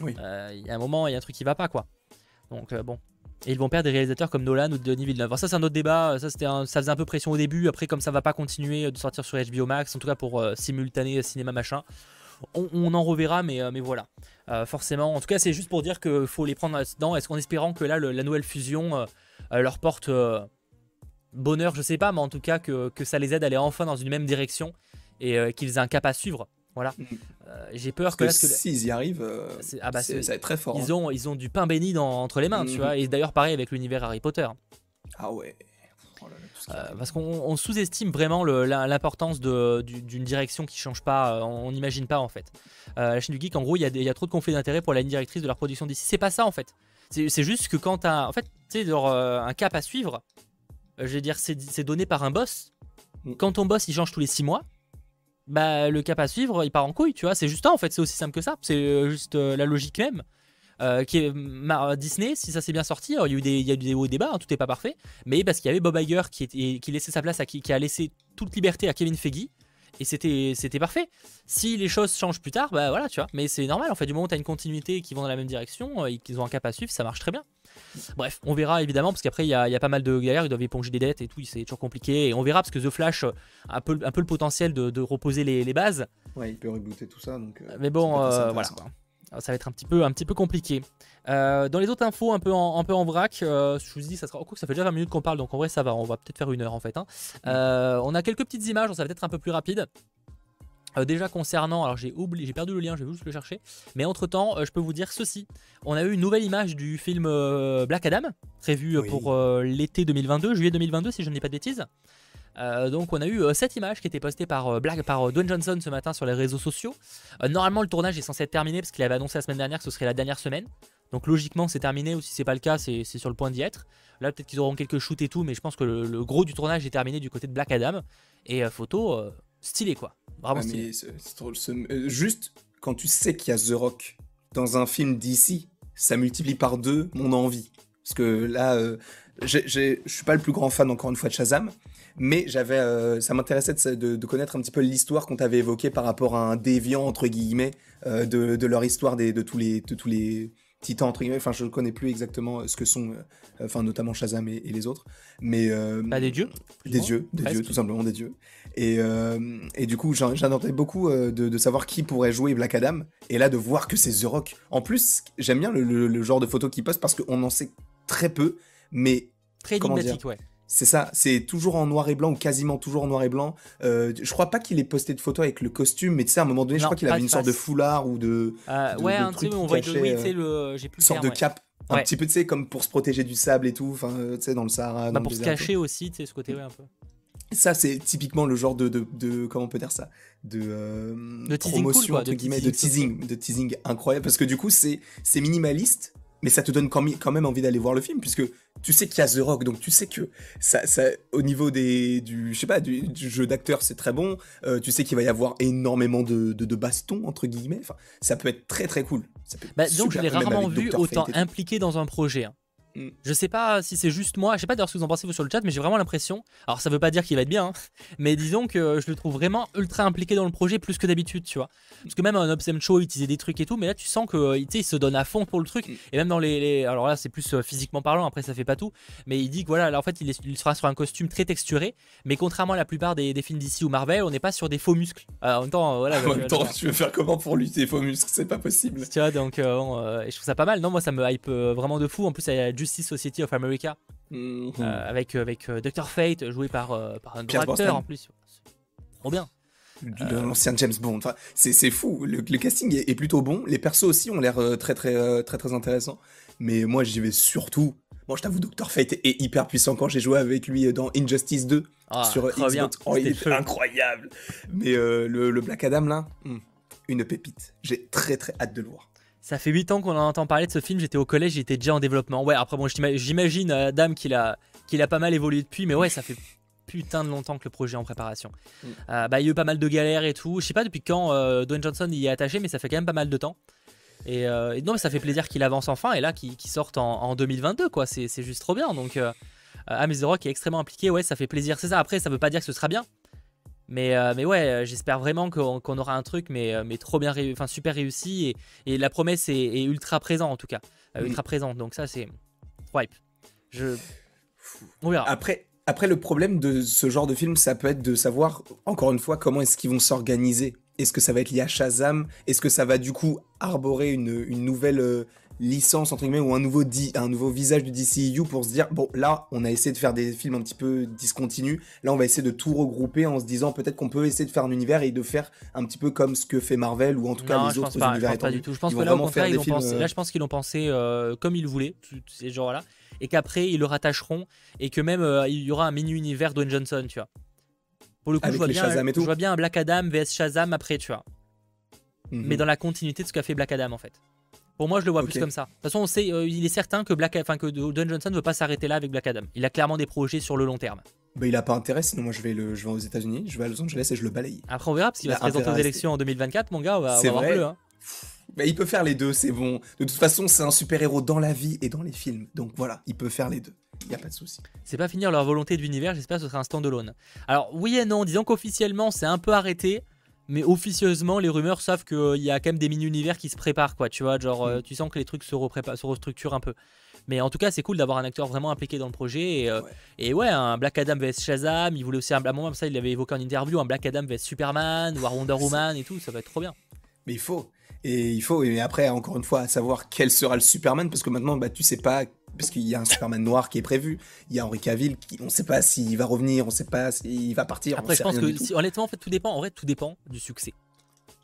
Il y a un moment, il y a un truc qui va pas, quoi. Donc, bon. Et ils vont perdre des réalisateurs comme Nolan ou Denis Villeneuve. Alors ça c'est un autre débat, ça, c'était ça faisait un peu pression au début, après comme ça va pas continuer de sortir sur HBO Max, en tout cas pour euh, simultané cinéma machin, on, en reverra, mais, euh, voilà. Euh, forcément, en tout cas c'est juste pour dire qu'il faut les prendre dedans, est-ce qu'en espérant que là la nouvelle fusion leur porte bonheur, je sais pas, mais en tout cas que ça les aide à aller enfin dans une même direction et qu'ils aient un cap à suivre. Voilà. Mm. j'ai peur que, s'ils y arrivent, ah bah ça va être très fort. Ils, hein. ont, ils ont du pain béni dans, entre les mains, tu mm. vois. Et d'ailleurs, pareil avec l'univers Harry Potter. Ah ouais. Euh, parce qu'on sous-estime vraiment l'importance d'une direction qui change pas, euh, on n'imagine pas en fait. Euh, la chaîne du geek, en gros, il y, a trop de conflits d'intérêts pour la ligne directrice de leur production d'ici. C'est pas ça en fait. C'est juste que quand t'as en fait, sais, un cap à suivre, je vais dire, c'est donné par un boss. Mm. Quand ton boss il change tous les 6 mois, bah le cap à suivre il part en couille, tu vois. C'est juste ça en fait, c'est aussi simple que ça. C'est juste la logique même. Euh, qui est Disney, si ça s'est bien sorti, il y a eu des, il y des hauts débats, hein, tout n'est pas parfait, mais parce qu'il y avait Bob Iger qui, laissait sa place qui a laissé toute liberté à Kevin Feige. Et c'était, c'était parfait. Si les choses changent plus tard, bah voilà, tu vois. Mais c'est normal, en fait, du moment où tu as une continuité qui vont dans la même direction euh, et qu'ils ont un cap à suivre, ça marche très bien. Bref, on verra évidemment, parce qu'après, il y, y a, pas mal de galères, ils doivent éponger des dettes et tout, c'est toujours compliqué. Et on verra, parce que The Flash a un peu, un peu le potentiel de, de reposer les, les, bases. Ouais, il peut rebooter tout ça. Donc, euh, mais bon, voilà. Ah, ça va être un petit peu, un petit peu compliqué. Euh, dans les autres infos, un peu en, un peu en vrac, euh, je vous dis, ça sera. ça fait déjà 20 minutes qu'on parle, donc en vrai, ça va. On va peut-être faire une heure en fait. Hein. Euh, on a quelques petites images, ça va être un peu plus rapide. déjà concernant, alors j'ai oublié, j'ai perdu le lien, je vais juste le chercher. Mais entre temps, je peux vous dire ceci. On a eu une nouvelle image du film Black Adam, prévu pour l'été 2022, juillet 2022 si je ne dis pas de bêtises. Euh, donc on a eu euh, cette image qui était postée par, euh, Black, par Dwayne Johnson ce matin sur les réseaux sociaux. normalement le tournage est censé être terminé parce qu'il avait annoncé la semaine dernière que ce serait la dernière semaine. Donc logiquement c'est terminé ou si c'est pas le cas c'est sur le point d'y être. Là peut-être qu'ils auront quelques shoots et tout mais je pense que le, gros du tournage est terminé du côté de Black Adam. Et photo stylé quoi. Vraiment stylé. juste quand tu sais qu'il y a The Rock dans un film d'ici, ça multiplie par deux mon envie. Parce que là, je suis pas le plus grand fan encore une fois de Shazam, mais j'avais, euh, ça m'intéressait de, connaître un petit peu l'histoire qu'on t'avait évoquée par rapport à un déviant entre guillemets euh, de, leur histoire des, de tous les de tous les titans entre guillemets. Enfin, je ne connais plus exactement ce que sont, euh, enfin notamment Shazam et, les autres, mais bah, des dieux, des dieux, des dieux, tout simplement des dieux. Et, et du coup, j'en attendais beaucoup de, savoir qui pourrait jouer Black Adam, et là de voir que c'est The Rock. En plus, j'aime bien le, genre de photo qui passe parce qu'on en sait très peu, mais très énigmatique, ouais c'est ça, c'est toujours en noir et blanc ou quasiment toujours en noir et blanc. Euh, je crois pas qu'il ait posté de photos avec le costume, mais tu sais, à un moment donné, je crois qu'il avait une sorte de foulard ou de. Euh, ouais, un truc, on voit oui, euh, le. J'ai plus sorte de cap. Un petit peu, tu sais, comme pour se protéger du sable et tout, enfin, tu sais, dans le Sahara. Bah, pour se cacher aussi, tu sais, ce côté, ouais, un peu. Ça, c'est typiquement le genre de, de, de, Comment on peut dire ça? De, de teasing promotion, entre guillemets, de teasing, de teasing incroyable. Parce que du coup, c'est minimaliste, mais ça te donne quand même envie d'aller voir le film, puisque tu sais qu'il y a The Rock, donc tu sais que ça, ça au niveau des, du, je sais pas, du, jeu d'acteur, c'est très bon. Euh, tu sais qu'il va y avoir énormément de, de, bastons entre guillemets. Enfin, ça peut être très très cool. Bah, donc je l'ai rarement vu autant impliqué dans un projet. Hein. Mm. Je sais pas si c'est juste moi, je sais pas d'ailleurs ce que vous en pensez vous sur le chat, mais j'ai vraiment l'impression. Alors ça veut pas dire qu'il va être bien, hein, mais disons que je le trouve vraiment ultra impliqué dans le projet plus que d'habitude, tu vois. Parce que même un Obscene Show, il utilisait des trucs et tout, mais là tu sens que il se donne à fond pour le truc. Mm. Et même dans les, alors là c'est plus euh, physiquement parlant, après ça fait pas tout, mais il dit que voilà, là en fait il, sera sur un costume très texturé, mais contrairement à la plupart des, films d'ici ou Marvel, on n'est pas sur des faux muscles. Euh, en même temps, euh, voilà. En même temps, tu veux faire comment pour lutter faux muscles? C'est pas possible. Tu vois, donc je trouve ça pas mal. Non, moi ça me hype vraiment de fou. En plus, il y a Justice Society of America Mhm. Euh, avec, euh, avec euh, Dr. Fate, joué par, par un grand acteur en plus. Trop bien. L'ancien James Bond. Enfin, c'est fou. Le, casting est, plutôt bon. Les persos aussi ont l'air très, très, très, très intéressants. Mais moi, j'y vais surtout. Moi, je t'avoue, Dr. Fate est hyper puissant quand j'ai joué avec lui dans Injustice 2 ah, sur Xbox. Oh, il est incroyable. Mais le, Black Adam, là, hmm, une pépite. J'ai très, très hâte de le voir. Ça fait 8 ans qu'on en entend parler de ce film, j'étais au collège, j'étais déjà en développement. Ouais, après bon, j'imagine Adam qu'il a, qu'il a pas mal évolué depuis, mais ouais, ça fait putain de longtemps que le projet est en préparation. Mm. Euh, bah, il y a eu pas mal de galères et tout. Je sais pas depuis quand euh, Dwayne Johnson y est attaché, mais ça fait quand même pas mal de temps. Et, euh, non, mais ça fait plaisir qu'il avance enfin et là qu'il sorte en, 2022, quoi. C'est juste trop bien. Donc, mais The Rock est extrêmement impliqué, ouais, ça fait plaisir. C'est ça. Après, ça veut pas dire que ce sera bien, mais, euh, mais ouais, euh, j'espère vraiment qu'on aura un truc, mais, euh, mais trop bien, enfin super réussi. Et, et la promesse est, ultra présente en tout cas. Ultra présente. Donc ça, c'est. Wipe. Je. On verra. Après, après, le problème de ce genre de film, ça peut être de savoir, encore une fois, comment est-ce qu'ils vont s'organiser. Est-ce que ça va être lié à Shazam? Est-ce que ça va du coup arborer une, une nouvelle licence entre guillemets ou un nouveau un nouveau visage du DCU pour se dire bon là on a essayé de faire des films un petit peu discontinus. Là on va essayer de tout regrouper en se disant peut-être qu'on peut essayer de faire un univers et de faire un petit peu comme ce que fait Marvel ou en tout cas les autres univers je pense pas du tout. Je pense que là au contraire ils ont pensé, là je pense qu'ils l'ont pensé euh, comme ils voulaient ces genres là et qu'après ils le rattacheront et que même euh, il y aura un mini univers Dwayne Johnson tu vois. Pour le coup je vois, bien, je vois bien un Black Adam vs Shazam après tu vois. Mais mhm. dans la continuité de ce qu'a fait Black Adam en fait pour moi, je le vois plus comme ça. De toute façon, on sait, euh, il est certain que Black, enfin que Don Johnson ne veut pas s'arrêter là avec Black Adam. Il a clairement des projets sur le long terme. Bah, il a pas intérêt, sinon moi je vais, le, je vais aux États-Unis, je vais à Los Angeles et je le balaye. Après, on verra, parce qu'il va se présenter aux élections en 2024, mon gars, on va, voir bleu. Hein. Bah, il peut faire les deux, c'est bon. De toute façon, c'est un super-héros dans la vie et dans les films. Donc voilà, il peut faire les deux. Il n'y a pas de souci. C'est pas finir leur volonté d'univers, j'espère que ce sera un stand-alone. Alors, oui et non, disons qu'officiellement, c'est un peu arrêté mais officieusement les rumeurs savent qu'il y a quand même des mini-univers qui se préparent quoi tu vois genre mm. euh, tu sens que les trucs se, se restructurent un peu mais en tout cas c'est cool d'avoir un acteur vraiment impliqué dans le projet et, euh, ouais. un Black Adam vs Shazam il voulait aussi un, moment ça il avait évoqué en interview un Black Adam vs Superman ou Wonder Woman et tout ça va être trop bien mais il faut et il faut et après encore une fois savoir quel sera le Superman parce que maintenant bah tu sais pas parce qu'il y a un Superman noir qui est prévu. Il y a Henry Cavill, qui, on ne sait pas s'il va revenir, on ne sait pas s'il va partir. Après, je pense que honnêtement, en fait, tout dépend. En vrai, tout dépend du succès.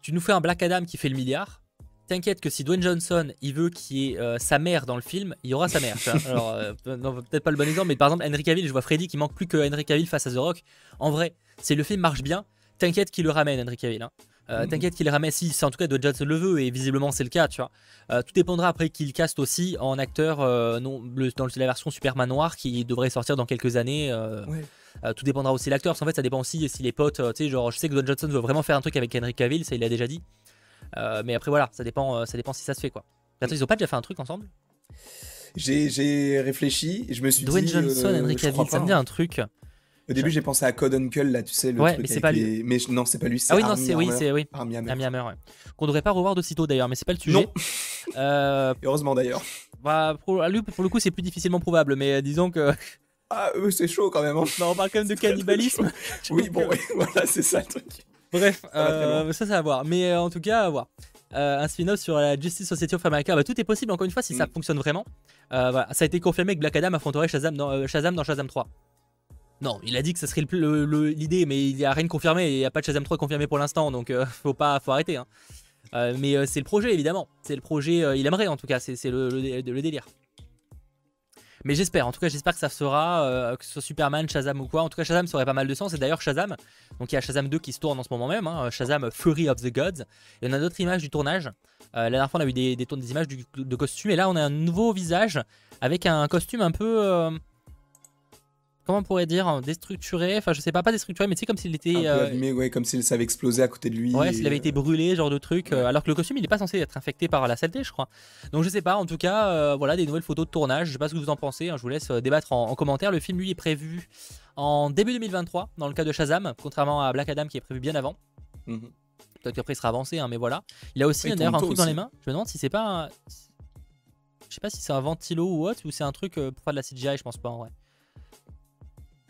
Tu nous fais un Black Adam qui fait le milliard. T'inquiète que si Dwayne Johnson il veut qu'il y ait euh, sa mère dans le film, il y aura sa mère. Alors, euh, peut-être pas le bon exemple, mais par exemple, Henry Cavill, je vois Freddy qui manque plus que Henry Cavill face à The Rock. En vrai, si le film marche bien, t'inquiète qu'il le ramène, Henry Cavill. Hein. Euh, t'inquiète qu'il ramène si, c'est en tout cas de Johnson le veut et visiblement c'est le cas, tu vois. Euh, tout dépendra après qu'il caste aussi en acteur euh, non, dans la version Superman noir qui devrait sortir dans quelques années. tout dépendra aussi de l'acteur. En fait, ça dépend aussi si les potes, tu sais, genre, je sais que Don Johnson veut vraiment faire un truc avec Henry Cavill, ça il l'a déjà dit. mais après voilà, ça dépend, ça dépend si ça se fait quoi. Attends, ils ont pas déjà fait un truc ensemble? J'ai réfléchi, je me suis Dwayne dit. Dwayne Johnson, Henry Cavill, ça me dit un truc. Au début, j'ai pensé à Code Uncle, là, tu sais, le ouais, truc mais c'est pas lui. Mais non, c'est pas lui, Ah oui, non, c'est oui, c'est oui. Army Hammer. Army Hammer, ouais. Qu'on devrait pas revoir de sitôt d'ailleurs, mais c'est pas le sujet. Non. euh... Heureusement d'ailleurs. Bah, pour, lui, pour le coup, c'est plus difficilement prouvable, mais euh, disons que. Ah, eux, c'est chaud quand même. Hein. Non, on parle quand même de cannibalisme. oui, bon, oui, voilà, c'est ça le truc. Bref, ça, euh, ça, ça va voir. Mais euh, en tout cas, à voir. Euh, un spin-off sur la Justice Society of America. Bah, tout est possible, encore une fois, si ça mm. fonctionne vraiment. Euh, voilà. Ça a été confirmé que Black Adam affronterait Shazam dans, Shazam, dans Shazam 3. Non, il a dit que ça serait l'idée, mais il n'y a rien de confirmé. Il n'y a pas de Shazam 3 confirmé pour l'instant, donc euh, faut pas, faut arrêter. Hein. Euh, mais euh, c'est le projet, évidemment. C'est le projet. il aimerait en tout cas. C'est le, délire. Mais j'espère, en tout cas, j'espère que ça sera, que ce soit Superman, Shazam ou quoi. En tout cas, Shazam, ça aurait pas mal de sens. Et d'ailleurs, Shazam, donc il y a Shazam 2 qui se tourne en ce moment même, hein, Shazam Fury of the Gods. Et on a d'autres images du tournage. la dernière fois, on a eu des, des, des images de costumes. Et là, on a un nouveau visage avec un costume un peu comment on pourrait dire déstructuré enfin je sais pas pas déstructuré mais tu sais comme s'il était un peu euh, ouais comme s'il avait explosé à côté de lui ouais s'il avait été brûlé genre de truc euh, alors que le costume il est pas censé être infecté par la saleté je crois. Donc je sais pas en tout cas euh, voilà des nouvelles photos de tournage je sais pas ce que vous en pensez hein, je vous laisse débattre en, commentaire. Le film lui est prévu en début 2023 dans le cas de Shazam contrairement à Black Adam qui est prévu bien avant. Mhm. peut-être qu'après il sera avancé hein, mais voilà. Il a aussi d'ailleurs un truc dans les mains. Je me demande si c'est pas un... je sais pas si c'est un ventilo ou autre ou c'est un truc pour faire de la CGI je pense pas en vrai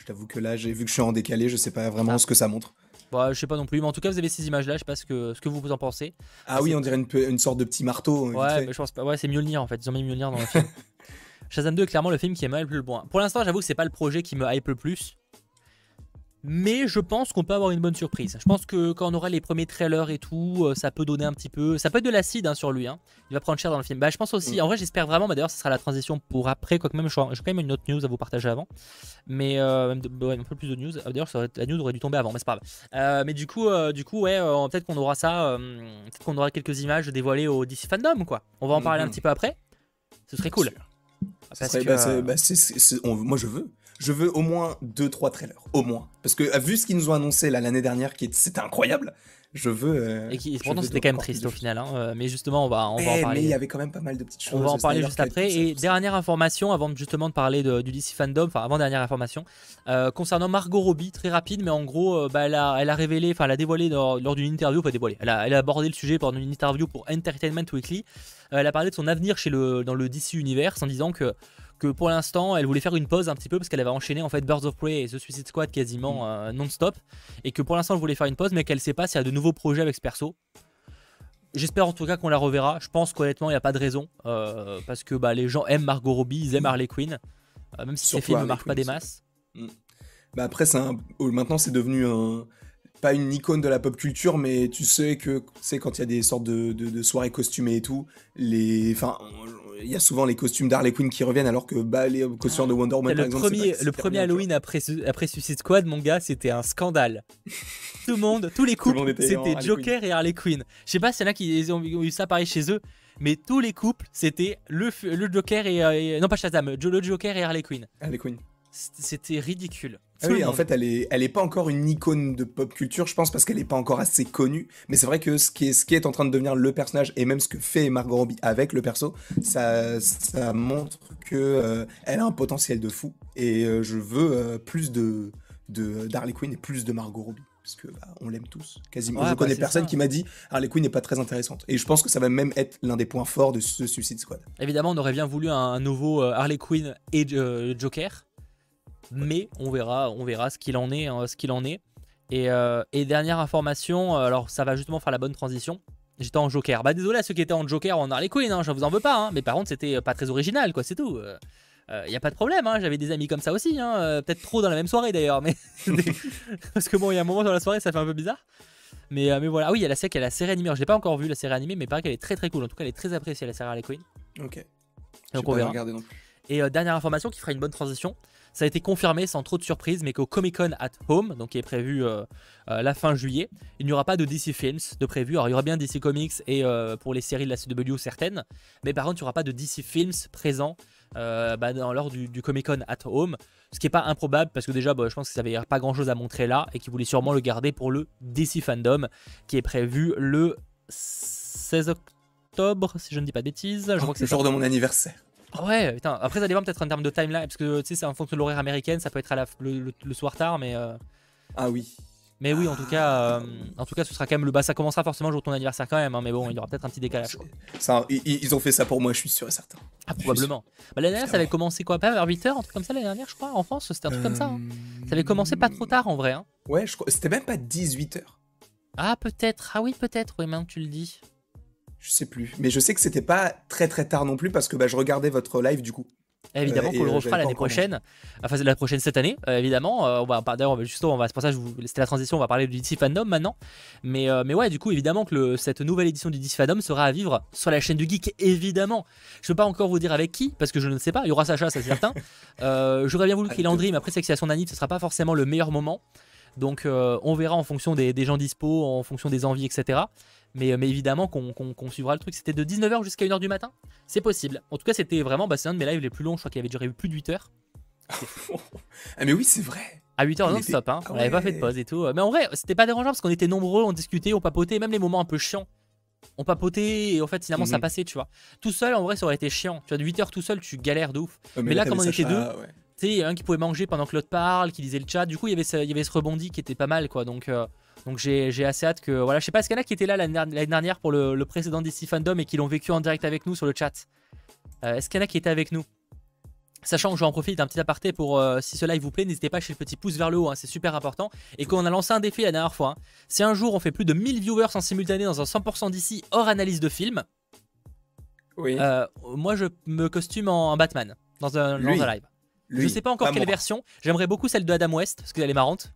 je t'avoue que là, j'ai vu que je suis en décalé, je sais pas vraiment ah. ce que ça montre. Bah, je sais pas non plus, mais en tout cas, vous avez ces images-là, je sais pas ce que, ce que vous en pensez. Ah oui, on dirait une, une, sorte de petit marteau. Ouais, mais je pense pas. Ouais, c'est Mjolnir en fait, ils ont mis Mjolnir dans le film. Shazam 2 est clairement le film qui est le plus loin. Pour l'instant, j'avoue que c'est pas le projet qui me hype le plus. Mais je pense qu'on peut avoir une bonne surprise. Je pense que quand on aura les premiers trailers et tout, euh, ça peut donner un petit peu. Ça peut être de l'acide hein, sur lui. Hein. Il va prendre cher dans le film. Bah, je pense aussi. Mm. En vrai, j'espère vraiment. Bah, D'ailleurs, ce sera la transition pour après. Quoique même, j'ai quand même une autre news à vous partager avant. Mais euh, ouais, un peu plus de news. Ah, d'ailleurs, la news aurait dû tomber avant, mais c'est pas grave. Euh, mais du coup, du coup, ouais, peut-être qu'on aura ça. peut-être qu'on aura quelques images dévoilées au DC Fandom, quoi. On va en parler un mm-hmm. petit peu après. Ce serait cool. Parce que, bah, bah, moi, je veux je veux au moins 2-3 trailers, au moins. Parce que vu ce qu'ils nous ont annoncé l'année dernière, qui c'était incroyable, je veux. Euh, et qui, pourtant, c'était quand même triste au final. Hein, euh, mais justement, on va, on va en eh, parler. Mais il y avait quand même pas mal de petites choses. On va en parler juste après. Et dernière information, avant justement de parler du DC Fandom, enfin avant dernière information, euh, concernant Margot Robbie, très rapide, mais en gros, bah, elle, a, elle, a, révélé, enfin elle a dévoilé lors, d'une interview, pas dévoilé, elle a, elle a abordé le sujet pendant une interview pour Entertainment Weekly. elle a parlé de son avenir chez le, dans le DC Universe en disant que que pour l'instant elle voulait faire une pause un petit peu parce qu'elle avait enchaîné en fait Birds of Prey et The Suicide Squad quasiment mm. euh, non-stop et que pour l'instant elle voulait faire une pause mais qu'elle sait pas s'il y a de nouveaux projets avec ce perso. J'espère en tout cas qu'on la reverra. Je pense qu'honnêtement, il n'y a pas de raison. parce que bah, les gens aiment Margot Robbie, ils aiment Harley Quinn. même si ces films ne marquent pas des masses. Mm. Bah après, un... maintenant, c'est devenu un pas une icône de la pop culture, mais tu sais que c'est quand il y a des sortes de, de, soirées costumées et tout, les, enfin, il y a souvent les costumes d'Harley Quinn qui reviennent alors que bah, les costumes de Wonder Woman par exemple, premier, le premier Halloween après, après Suicide Squad mon gars c'était un scandale. Tout le monde tous les couples c'était Joker et Harley Quinn. Je sais pas s'il y en a qui ont eu ça pareil chez eux mais tous les couples c'était le, le Joker et, euh, non pas Shazam le Joker et Harley Quinn. Harley Quinn. C'était ridicule. Ah oui, en fait, elle est, elle est pas encore une icône de pop culture, je pense, parce qu'elle est pas encore assez connue. Mais c'est vrai que ce qui, est, ce qui est en train de devenir le personnage, et même ce que fait Margot Robbie avec le perso, ça, ça montre que euh, elle a un potentiel de fou. Et euh, je veux euh, plus de, de d'Harley Quinn et plus de Margot Robbie. Parce que bah, on l'aime tous, quasiment. je bah, connais personne qui m'a dit Harley Quinn n'est pas très intéressante. Et je pense que ça va même être l'un des points forts de ce Suicide Squad. Évidemment, on aurait bien voulu un, nouveau Harley Quinn et Joker mais on verra, on verra ce qu'il en est, hein, ce qu'il en est. Et, euh, dernière information, euh, alors ça va justement faire la bonne transition. J'étais en Joker. Bah désolé à ceux qui étaient en Joker en Harley Quinn, hein, je vous en veux pas. Hein. mais par contre c'était pas très original, quoi, c'est tout. Il euh, n'y a pas de problème, j'avais des amis comme ça aussi, peut-être trop dans la même soirée d'ailleurs, mais parce que bon, il y a un moment dans la soirée, ça fait un peu bizarre. Mais, mais voilà, ah oui, il y a la série, la série animée. Je l'ai pas encore vu la série animée, mais il paraît qu'elle est très très cool. En tout cas, elle est très appréciée la série Harley Quinn. Ok. Donc on verra. Et dernière information qui fera une bonne transition. Ça a été confirmé sans trop de surprise, mais qu'au Comic Con at Home, donc qui est prévu euh, euh, la fin juillet, il n'y aura pas de DC Films de prévu. Alors il y aura bien DC Comics et euh, pour les séries de la CW certaines, mais par contre il n'y aura pas de DC Films présent bah, lors du, Comic Con at Home, ce qui n'est pas improbable parce que déjà bah, je pense qu'il n'y avait pas grand chose à montrer là et qu'ils voulaient sûrement le garder pour le DC Fandom qui est prévu le 16 octobre, si je ne dis pas de bêtises. Je crois que c'est le jour de mon anniversaire. Ah ouais, putain. Après, ça dépend peut-être en termes de timeline, parce que tu sais, c'est en fonction de l'horaire américaine, ça peut être à la, le, soir tard, mais. Euh, ah oui. Mais oui, en tout cas, euh, en tout cas, ce sera quand même le bas. Ça commencera forcément le jour de ton anniversaire quand même, hein, mais bon, il y aura peut-être un petit décalage. Ça, ils, ont fait ça pour moi, je suis sûr et certain. Ah, probablement. Bah, l'année dernière, ça avait commencé quoi? Pas vers 8h, un truc comme ça l'année dernière, je crois, en France, c'était un truc comme ça. Hein. Ça avait commencé pas trop tard en vrai. Hein. Ouais, je crois. C'était même pas 18h. Ah, peut-être. Ah oui, peut-être, oui, maintenant tu le dis. Je sais plus. Mais je sais que c'était pas très très tard non plus parce que bah, je regardais votre live du coup. Évidemment qu'on le euh, refera l'année prochaine, enfin la prochaine cette année, euh, évidemment. Euh, on va d'ailleurs justement, on va c'est pour ça que c'était la transition, on va parler du DC Fandom maintenant. Mais mais ouais, du coup évidemment que le, cette nouvelle édition du DC Fandom sera à vivre sur la chaîne du geek, évidemment. Je peux pas encore vous dire avec qui parce que je ne sais pas. Il y aura Sacha, ça c'est certain. J'aurais bien voulu qu'il Landry, mais après c'est que c'est à son anniv, ce sera pas forcément le meilleur moment. Donc on verra en fonction des, des gens dispo, en fonction des envies, etc. Mais, évidemment qu'on suivra le truc. C'était de 19h jusqu'à 1h du matin C'est possible. En tout cas, c'était vraiment, bah, c'est un de mes lives les plus longs. Je crois qu'il avait duré plus de 8 h ah, mais oui, c'est vrai. À 8h non-stop, hein. on n'avait pas fait de pause et tout. Mais en vrai, c'était pas dérangeant parce qu'on était nombreux, on discutait, on papotait, même les moments un peu chiants. On papotait et en fait, finalement, ça mhm. passait, tu vois. Tout seul, en vrai, ça aurait été chiant. Tu vois, de 8h tout seul, tu galères de ouf. mais, là, comme on était deux, tu sais, il y a un qui pouvait manger pendant que l'autre parle, qui lisait le chat. Du coup, il y avait ce, il y avait ce rebondi qui était pas mal, quoi. Donc. Euh, donc j'ai assez hâte que. Voilà, je sais pas, est-ce qu'il y en a qui étaient là l'année dernière pour le, précédent DC Fandom et qui l'ont vécu en direct avec nous sur le chat? Euh, Est-ce qu'il y en a qui étaient avec nous? Sachant que j'en profite d'un petit aparté pour euh, si ce live vous plaît, n'hésitez pas à lâcher le petit pouce vers le haut, hein, c'est super important. Et qu'on a lancé un défi la dernière fois. Hein. Si un jour on fait plus de 1000 viewers en simultané dans un 100% d'ici hors analyse de film, oui. Euh, moi je me costume en, Batman dans un, live. Je sais pas encore quelle version, j'aimerais beaucoup celle de Adam West parce qu'elle est marrante.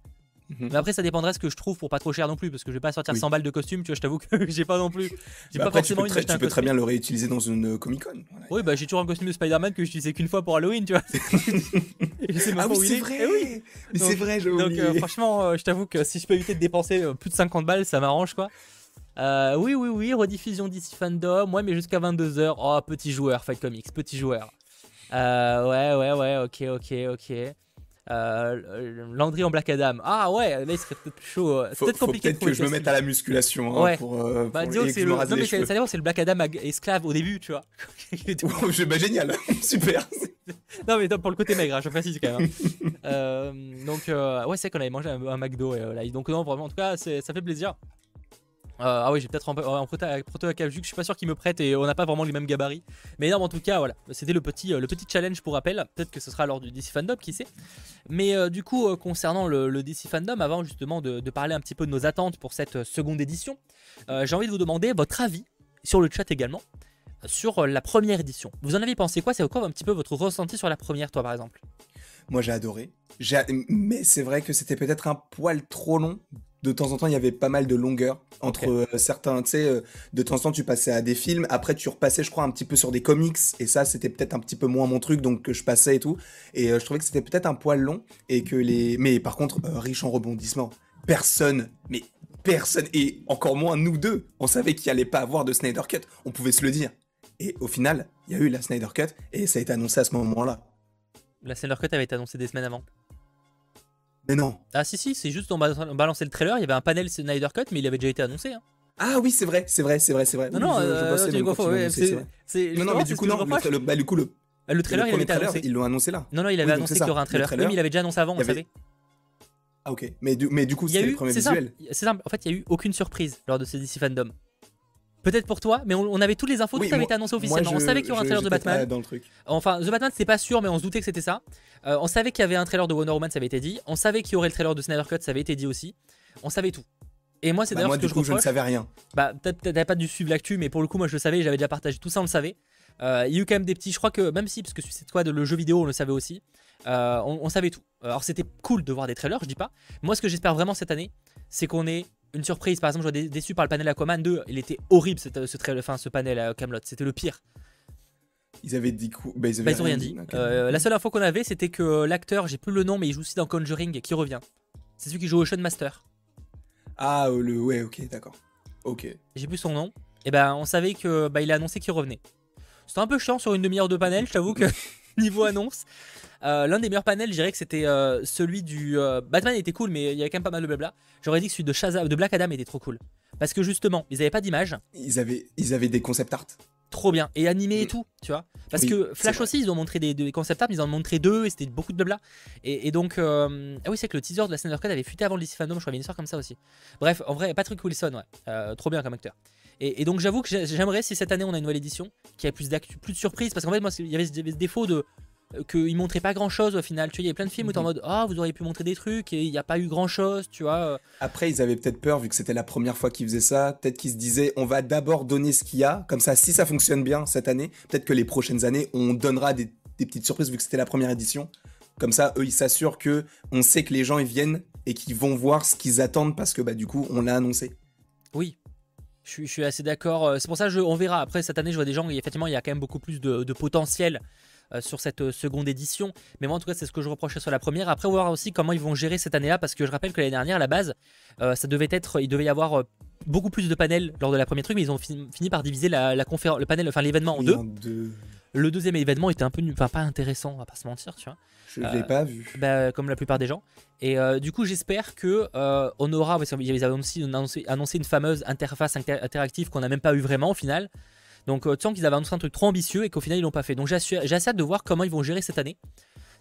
Mhm. Mais après, ça dépendrait ce que je trouve pour pas trop cher non plus, parce que je vais pas sortir 100 balles de costume, tu vois, je t'avoue que j'ai pas non plus. J'ai bah pas forcément tu peux, très, tu peux très bien le réutiliser dans une euh, Comic Con. Oui, bah j'ai toujours un costume de Spider-Man que j'utilisais qu'une fois pour Halloween, tu vois. ah oui, c'est vrai. Eh oui. Mais c'est vrai, je Donc euh, franchement, euh, je t'avoue que si je peux éviter de dépenser plus de 50 balles, ça m'arrange quoi. oui, oui, oui, rediffusion d'ici fandom, ouais, mais jusqu'à 22h. Oh, petit joueur, Fight Comics, petit joueur. ouais, ouais, ouais, ok, ok, ok. Euh, Landry en Black Adam. Ah ouais, là il serait peut-être plus chaud. C'est peut-être compliqué. Peut-être que je me mette à la musculation hein, pour, euh, bah, c'est le... Non, mais c'est le Black Adam esclave au début, tu vois. bah, génial, super. non, mais pour le côté maigre, hein, je précise quand même. Hein. euh, donc, euh, ouais, c'est qu'on avait mangé un, McDo. là, donc, non, vraiment, en tout cas, ça fait plaisir. Ah oui, j'ai peut-être en, proto, proto je suis pas sûr qu'il me prête et on n'a pas vraiment les mêmes gabarits. Mais non, en tout cas, voilà, c'était le petit, le petit challenge pour rappel. Peut-être que ce sera lors du DC Fandom, qui sait. Mais du coup, concernant le, DC Fandom, avant justement de, de, parler un petit peu de nos attentes pour cette seconde édition, j'ai envie de vous demander votre avis sur le chat également sur la première édition. Vous en avez pensé quoi? C'est quoi un petit peu votre ressenti sur la première, toi par exemple? Moi j'ai adoré. Mais c'est vrai que c'était peut-être un poil trop long. De temps en temps, il y avait pas mal de longueur entre euh, certains. Tu sais, euh, de temps en temps, tu passais à des films. Après, tu repassais, je crois, un petit peu sur des comics. Et ça, c'était peut-être un petit peu moins mon truc, donc je passais et tout. Et euh, je trouvais que c'était peut-être un poil long. Et que les. Mais par contre, riche en rebondissements. Personne, mais personne, et encore moins nous deux, on savait qu'il allait pas avoir de Snyder Cut. On pouvait se le dire. Et au final, il y a eu la Snyder Cut et ça a été annoncé à ce moment-là. La Snyder Cut avait été annoncée des semaines avant. Mais non. Ah si si, c'est juste on, balançait le trailer, il y avait un panel Snyder Cut, mais il avait déjà été annoncé. Hein. Ah oui, c'est vrai, c'est vrai, c'est vrai, c'est vrai. Non, non, c'est Non, non, mais du coup, non, le, bah, du coup, le, le trailer, il avait été annoncé. Ils l'ont annoncé là. Non, non, il avait annoncé qu'il y aurait un trailer. mais il avait déjà annoncé avant, vous savez. Ah ok, mais du, mais du coup, c'est le premier visuel. C'est simple, en fait, il y a eu aucune surprise lors de ce DC Fandom. Peut-être pour toi, mais on, avait toutes les infos, tout avait été annoncé officiellement. on savait qu'il y aurait un trailer de Batman. Dans le truc. Enfin, The Batman, c'était pas sûr, mais on se doutait que c'était ça. Euh, on savait qu'il y avait un trailer de Wonder Woman, ça avait été dit. On savait qu'il y aurait le trailer de Snyder Cut, ça avait été dit aussi. On savait tout. Et moi, c'est bah, d'ailleurs ce que je coup, je ne savais rien. Bah, peut-être t'avais pas dû suivre l'actu, mais pour le coup, moi, je le savais, j'avais déjà partagé tout ça, on le savait. Euh, il y a eu quand même des petits, je crois que même si, parce que c'est quoi de le jeu vidéo, on le savait aussi. Euh, on, on, savait tout. Alors c'était cool de voir des trailers, je dis pas. Moi, ce que j'espère vraiment cette année, c'est qu'on ait une surprise. Par exemple, je suis déçu par le panel Aquaman 2. Il était horrible ce, ce, ce panel à Camelot. C'était le pire. Ils avaient dit quoi? Bah, ils, ont rien dit. Euh, la seule info qu'on avait, c'était que l'acteur, j'ai plus le nom, mais il joue aussi dans Conjuring, qui revient. C'est celui qui joue Ocean Master. Ah, le ouais, ok, d'accord. Ok. J'ai plus son nom. Et eh ben, on savait que bah, il a annoncé qu'il revenait. C'était un peu chiant sur une demi-heure de panel, je t'avoue que niveau annonce. Euh, l'un des meilleurs panels, je dirais que c'était euh, celui du. Euh, Batman était cool, mais il y avait quand même pas mal de blabla. J'aurais dit que celui de, Shazam, de Black Adam était trop cool. Parce que justement, ils avaient pas d'image. Ils avaient, ils avaient des concept art. Trop bien. Et animé et mm. tout, tu vois. Parce que Flash aussi, ils ont montré des, concept art, ils en ont montré deux et c'était beaucoup de blabla. Et, donc. ah oui, c'est que le teaser de la Snyder Cut avait fuité avant le DC Fandom, je crois, une histoire comme ça aussi. Bref, en vrai, Patrick Wilson, ouais. trop bien comme acteur. Et, donc j'avoue que j'aimerais si cette année on a une nouvelle édition qui a plus, plus de surprises parce qu'en fait moi il y avait ce défaut de euh, qu'il montrait pas grand chose au final. Tu vois, il y a plein de films où t'es en mhm. mode Ah, vous auriez pu montrer des trucs et il n'y a pas eu grand chose, tu vois. Euh. Après, ils avaient peut-être peur, vu que c'était la première fois qu'ils faisaient ça. Peut-être qu'ils se disaient On va d'abord donner ce qu'il y a. Comme ça, si ça fonctionne bien cette année, peut-être que les prochaines années, on donnera des, petites surprises, vu que c'était la première édition. Comme ça, eux, ils s'assurent que on sait que les gens ils viennent et qu'ils vont voir ce qu'ils attendent parce que bah, du coup, on l'a annoncé. Oui, je suis, assez d'accord. Euh, c'est pour ça qu'on verra. Après, cette année, je vois des gens, effectivement, il y a quand même beaucoup plus de potentiel euh, sur cette euh, seconde édition. Mais moi, en tout cas, c'est ce que je reprochais sur la première. Après, on va voir aussi comment ils vont gérer cette année-là, parce que je rappelle que l'année dernière, à la base, euh, ça devait être, il devait y avoir beaucoup plus de panels lors de la première truc, mais ils ont fini, par diviser la, conférence, le panel, enfin l'événement en, deux. Le deuxième événement était un peu, enfin pas intéressant, on va pas se mentir, tu vois. Je l'ai pas vu. Bah, comme la plupart des gens. Et du coup, j'espère que on aura, parce qu'ils avaient aussi annoncé, annoncé, une fameuse interface interactive qu'on n'a même pas eu vraiment au final. Donc euh, sens qu'ils avaient annoncé un truc trop ambitieux et qu'au final ils l'ont pas fait. Donc j'ai assez hâte de voir comment ils vont gérer cette année.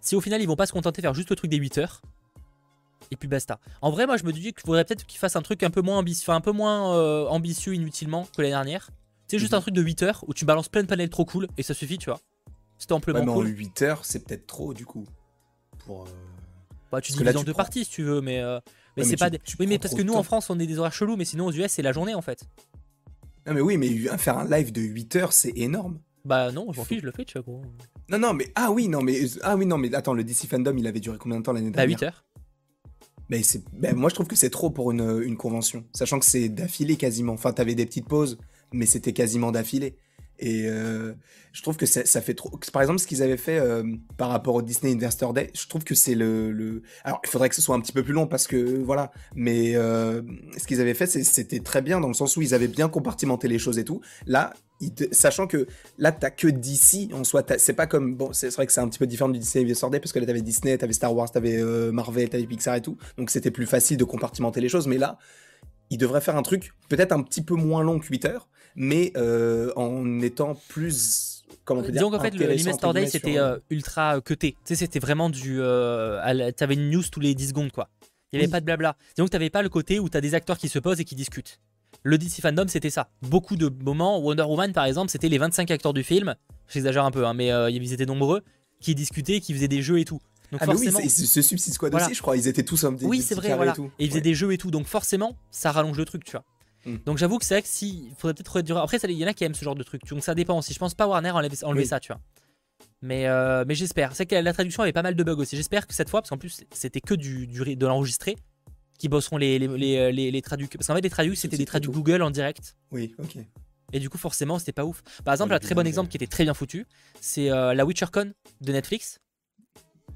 Si au final ils vont pas se contenter de faire juste le truc des 8 heures. Et puis basta. En vrai, moi je me dis qu'il faudrait peut-être qu'ils fassent un truc un peu moins ambitieux, un peu moins euh, ambitieux inutilement que l'année dernière. C'est juste un mhm. truc de 8 heures où tu balances plein de panels trop cool et ça suffit, tu vois. C'était amplement ouais, mais cool. En 8 heures, c'est peut-être trop du coup. Pour. Euh, bah, tu divises en deux parties si tu veux, mais. mais c'est pas. Des... Oui, mais parce que nous en France on est des horaires chelous, mais sinon aux US c'est la journée en fait. Non, mais oui, mais faire un live de 8 heures, c'est énorme. Bah non, j'en fiche, je le fais, tu vois, gros. Non, non, mais ah oui, non, mais ah oui, non, mais attends, le DC Fandom, il avait duré combien de temps l'année bah, dernière Bah 8 heures. Mais c'est, ben, moi je trouve que c'est trop pour une, une convention, sachant que c'est d'affilée quasiment. Enfin, t'avais des petites pauses, mais c'était quasiment d'affilée. Et euh, je trouve que ça, fait trop. Par exemple, ce qu'ils avaient fait euh, par rapport au Disney Investor Day, je trouve que c'est le, Alors, il faudrait que ce soit un petit peu plus long parce que voilà. Mais euh, ce qu'ils avaient fait, c'était très bien dans le sens où ils avaient bien compartimenté les choses et tout. Là, sachant que là, t'as que DC en soi. C'est pas comme. Bon, c'est vrai que c'est un petit peu différent du Disney Investor Day parce que là, t'avais Disney, t'avais Star Wars, t'avais Marvel, t'avais Pixar et tout. Donc, c'était plus facile de compartimenter les choses. Mais là, ils devraient faire un truc peut-être un petit peu moins long que 8 heurs mais euh, en étant plus comment on peut Disons qu'en fait, le Day, c'était euh, ultra cuté. Tu sais, c'était vraiment du. Euh, T'avais une news tous les 10 secondes, quoi. Il n'y avait pas de blabla. Donc, tu n'avais pas le côté où tu as des acteurs qui se posent et qui discutent. Le DC Fandom, c'était ça. Beaucoup de moments, Wonder Woman par exemple, c'était les 25 acteurs du film, j'exagère un peu, hein, mais euh, ils étaient nombreux, qui discutaient, qui faisaient des jeux et tout. Donc ah forcément, oui, ce Suicide Squad aussi, je crois, ils étaient tous un des Oui, c'est vrai, voilà. Et, ils faisaient des jeux et tout, donc forcément, ça rallonge le truc, tu vois. Hmm. Donc j'avoue que c'est vrai que si, faudrait peut-être réduire. Après, il y en a qui aiment ce genre de truc, donc ça dépend aussi. Je pense pas Warner enlever, enlever ça, tu vois. Mais, euh, mais j'espère. C'est que la traduction avait pas mal de bugs aussi. J'espère que cette fois, parce qu'en plus c'était que du, du de l'enregistré, qui bosseront les, les, les, les, les traductions. Parce qu'en fait, les traductions, c'était des traductions Google en direct. Oui, ok. Et du coup, forcément, c'était pas ouf. Par exemple, un très bon exemple qui était très bien foutu, c'est euh, la WitcherCon de Netflix.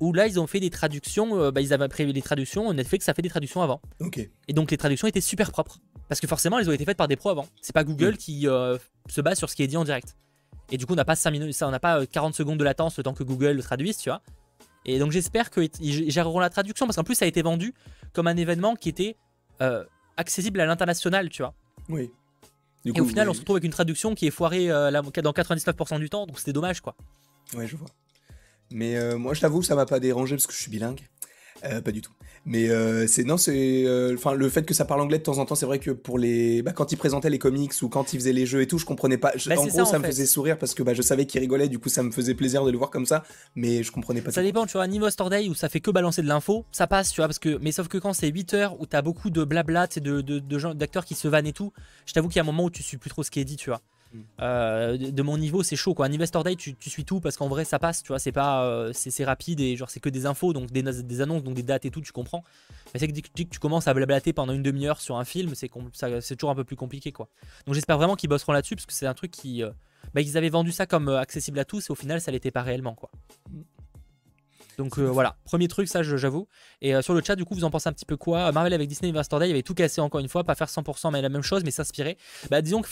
Où là, ils ont fait des traductions. Euh, bah, ils avaient prévu des traductions. Netflix a fait des traductions avant. Ok. Et donc, les traductions étaient super propres. Parce que forcément, elles ont été faites par des pros avant. C'est pas Google qui se base sur ce qui est dit en direct. Et du coup, on n'a pas 5 minutes, ça, on n'a pas 40 secondes de latence le temps que Google le traduise, tu vois. Et donc j'espère qu'ils géreront la traduction parce qu'en plus ça a été vendu comme un événement qui était euh, accessible à l'international, tu vois. Oui. et au final, on se retrouve avec une traduction qui est foirée euh, dans 99% du temps, donc c'était dommage, quoi. Ouais, je vois. Mais euh, moi, je t'avoue, ça m'a pas dérangé parce que je suis bilingue. pas du tout. Mais euh, c'est non, c'est euh, le fait que ça parle anglais de temps en temps, c'est vrai que pour les bah, quand ils présentaient les comics ou quand ils faisaient les jeux et tout, je comprenais pas. Bah, en gros, ça, me faisait sourire parce que bah, je savais qu'ils rigolaient, du coup ça me faisait plaisir de le voir comme ça, mais je comprenais pas. Ça dépend, tu vois, niveau Day où ça fait que balancer de l'info, ça passe, tu vois, parce que mais sauf que quand c'est 8 heures où t'as beaucoup de blabla, de de, de gens d'acteurs qui se vannent et tout, je t'avoue qu'il y a un moment où tu suis plus trop ce qui est dit, tu vois. Euh, de, mon niveau, c'est chaud quoi. Un Investor Day, tu, suis tout parce qu'en vrai, ça passe, tu vois. C'est pas, euh, c'est rapide et genre c'est que des infos, donc des, des, annonces, donc des dates et tout, tu comprends. Mais c'est que dès que tu commences à blablater pendant une demi-heure sur un film, c'est toujours un peu plus compliqué quoi. Donc j'espère vraiment qu'ils bosseront là-dessus parce que c'est un truc qui, euh, bah, ils avaient vendu ça comme accessible à tous et au final, ça l'était pas réellement quoi. Donc euh, voilà, premier truc, ça j'avoue. Et euh, sur le chat, du coup, vous en pensez un petit peu quoi? Marvel avec Disney Investor Day, il avait tout cassé encore une fois, pas faire 100% mais la même chose, mais s'inspirer. Bah disons que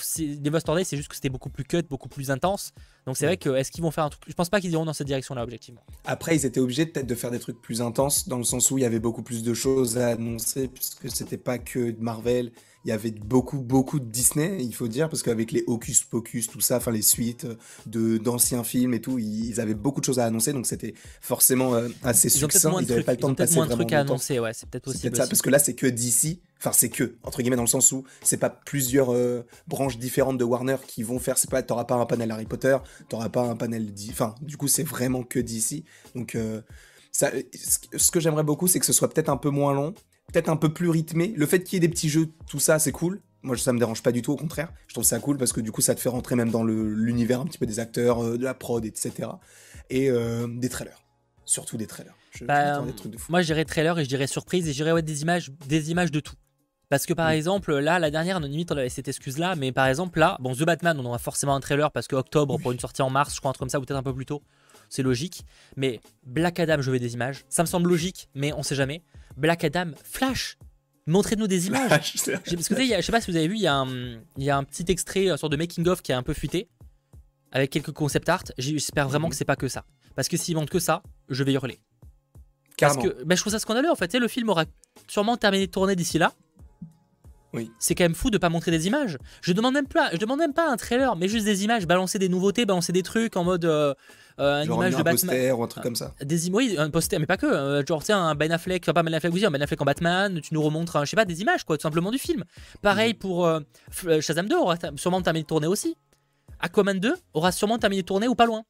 Investor Day, c'est juste que c'était beaucoup plus cut, beaucoup plus intense. Donc c'est vrai que est-ce qu'ils vont faire un truc Je pense pas qu'ils iront dans cette direction-là, objectivement. Après, ils étaient obligés peut-être de faire des trucs plus intenses, dans le sens où il y avait beaucoup plus de choses à annoncer, puisque c'était pas que Marvel, il y avait beaucoup, beaucoup de Disney, il faut dire, parce qu'avec les Hocus Pocus, tout ça, enfin les suites de d'anciens films et tout, ils, avaient beaucoup de choses à annoncer, donc c'était forcément euh, assez succinct. Ils n'avaient pas le temps de passer moins de trucs à annoncer, ouais, c'est peut-être possible. ça, parce que là, c'est que DC. Enfin, c'est que, entre guillemets, dans le sens où c'est pas plusieurs euh, branches différentes de Warner qui vont faire. C'est pas, t'auras pas un panel Harry Potter, t'auras pas un panel. Enfin, du coup, c'est vraiment que DC. Donc, euh, ça, ce que j'aimerais beaucoup, c'est que ce soit peut-être un peu moins long, peut-être un peu plus rythmé. Le fait qu'il y ait des petits jeux, tout ça, c'est cool. Moi, ça me dérange pas du tout, au contraire. Je trouve ça cool parce que du coup, ça te fait rentrer même dans l'univers un petit peu des acteurs, euh, de la prod, etc. Et euh, des trailers. Surtout des trailers. Je, bah, des trucs de fou. Moi, je dirais trailer et je dirais surprise et je dirais ouais, des, images, des images de tout. Parce que par exemple, là, la dernière, limite, on avait cette excuse-là, mais par exemple, là, bon, The Batman, on aura forcément un trailer parce que octobre, pour une sortie en mars, je crois, un truc comme ça, ou peut-être un peu plus tôt, c'est logique. Mais Black Adam, je veux des images. Ça me semble logique, mais on sait jamais. Black Adam, Flash, Montrez-nous des images. Parce que je sais pas si vous avez vu, il y, a un, y a un petit extrait, une sorte de making-of qui est un peu fuité, avec quelques concept art. J'espère vraiment mhm. que c'est pas que ça. Parce que s'ils montrent que ça, je vais hurler. Parce que ben, je trouve ça scandaleux en fait. le film aura sûrement terminé de tourner d'ici là. Oui. C'est quand même fou de pas montrer des images. Je demande même pas, je demande même pas un trailer, mais juste des images, balancer des nouveautés, balancer des trucs en mode euh, euh, une image de Batman. poster ou un truc comme ça. Des oui, un poster, mais pas que. Euh, genre, tiens, un Ben Affleck, pas Ben Affleck, oui, un Ben Affleck en Batman, tu nous remontres, je sais pas, des images, quoi, tout simplement du film. Pareil mm. pour euh, Shazam 2, aura sûrement terminé de tourner aussi. Aquaman 2 aura sûrement terminé de tourner ou pas loin.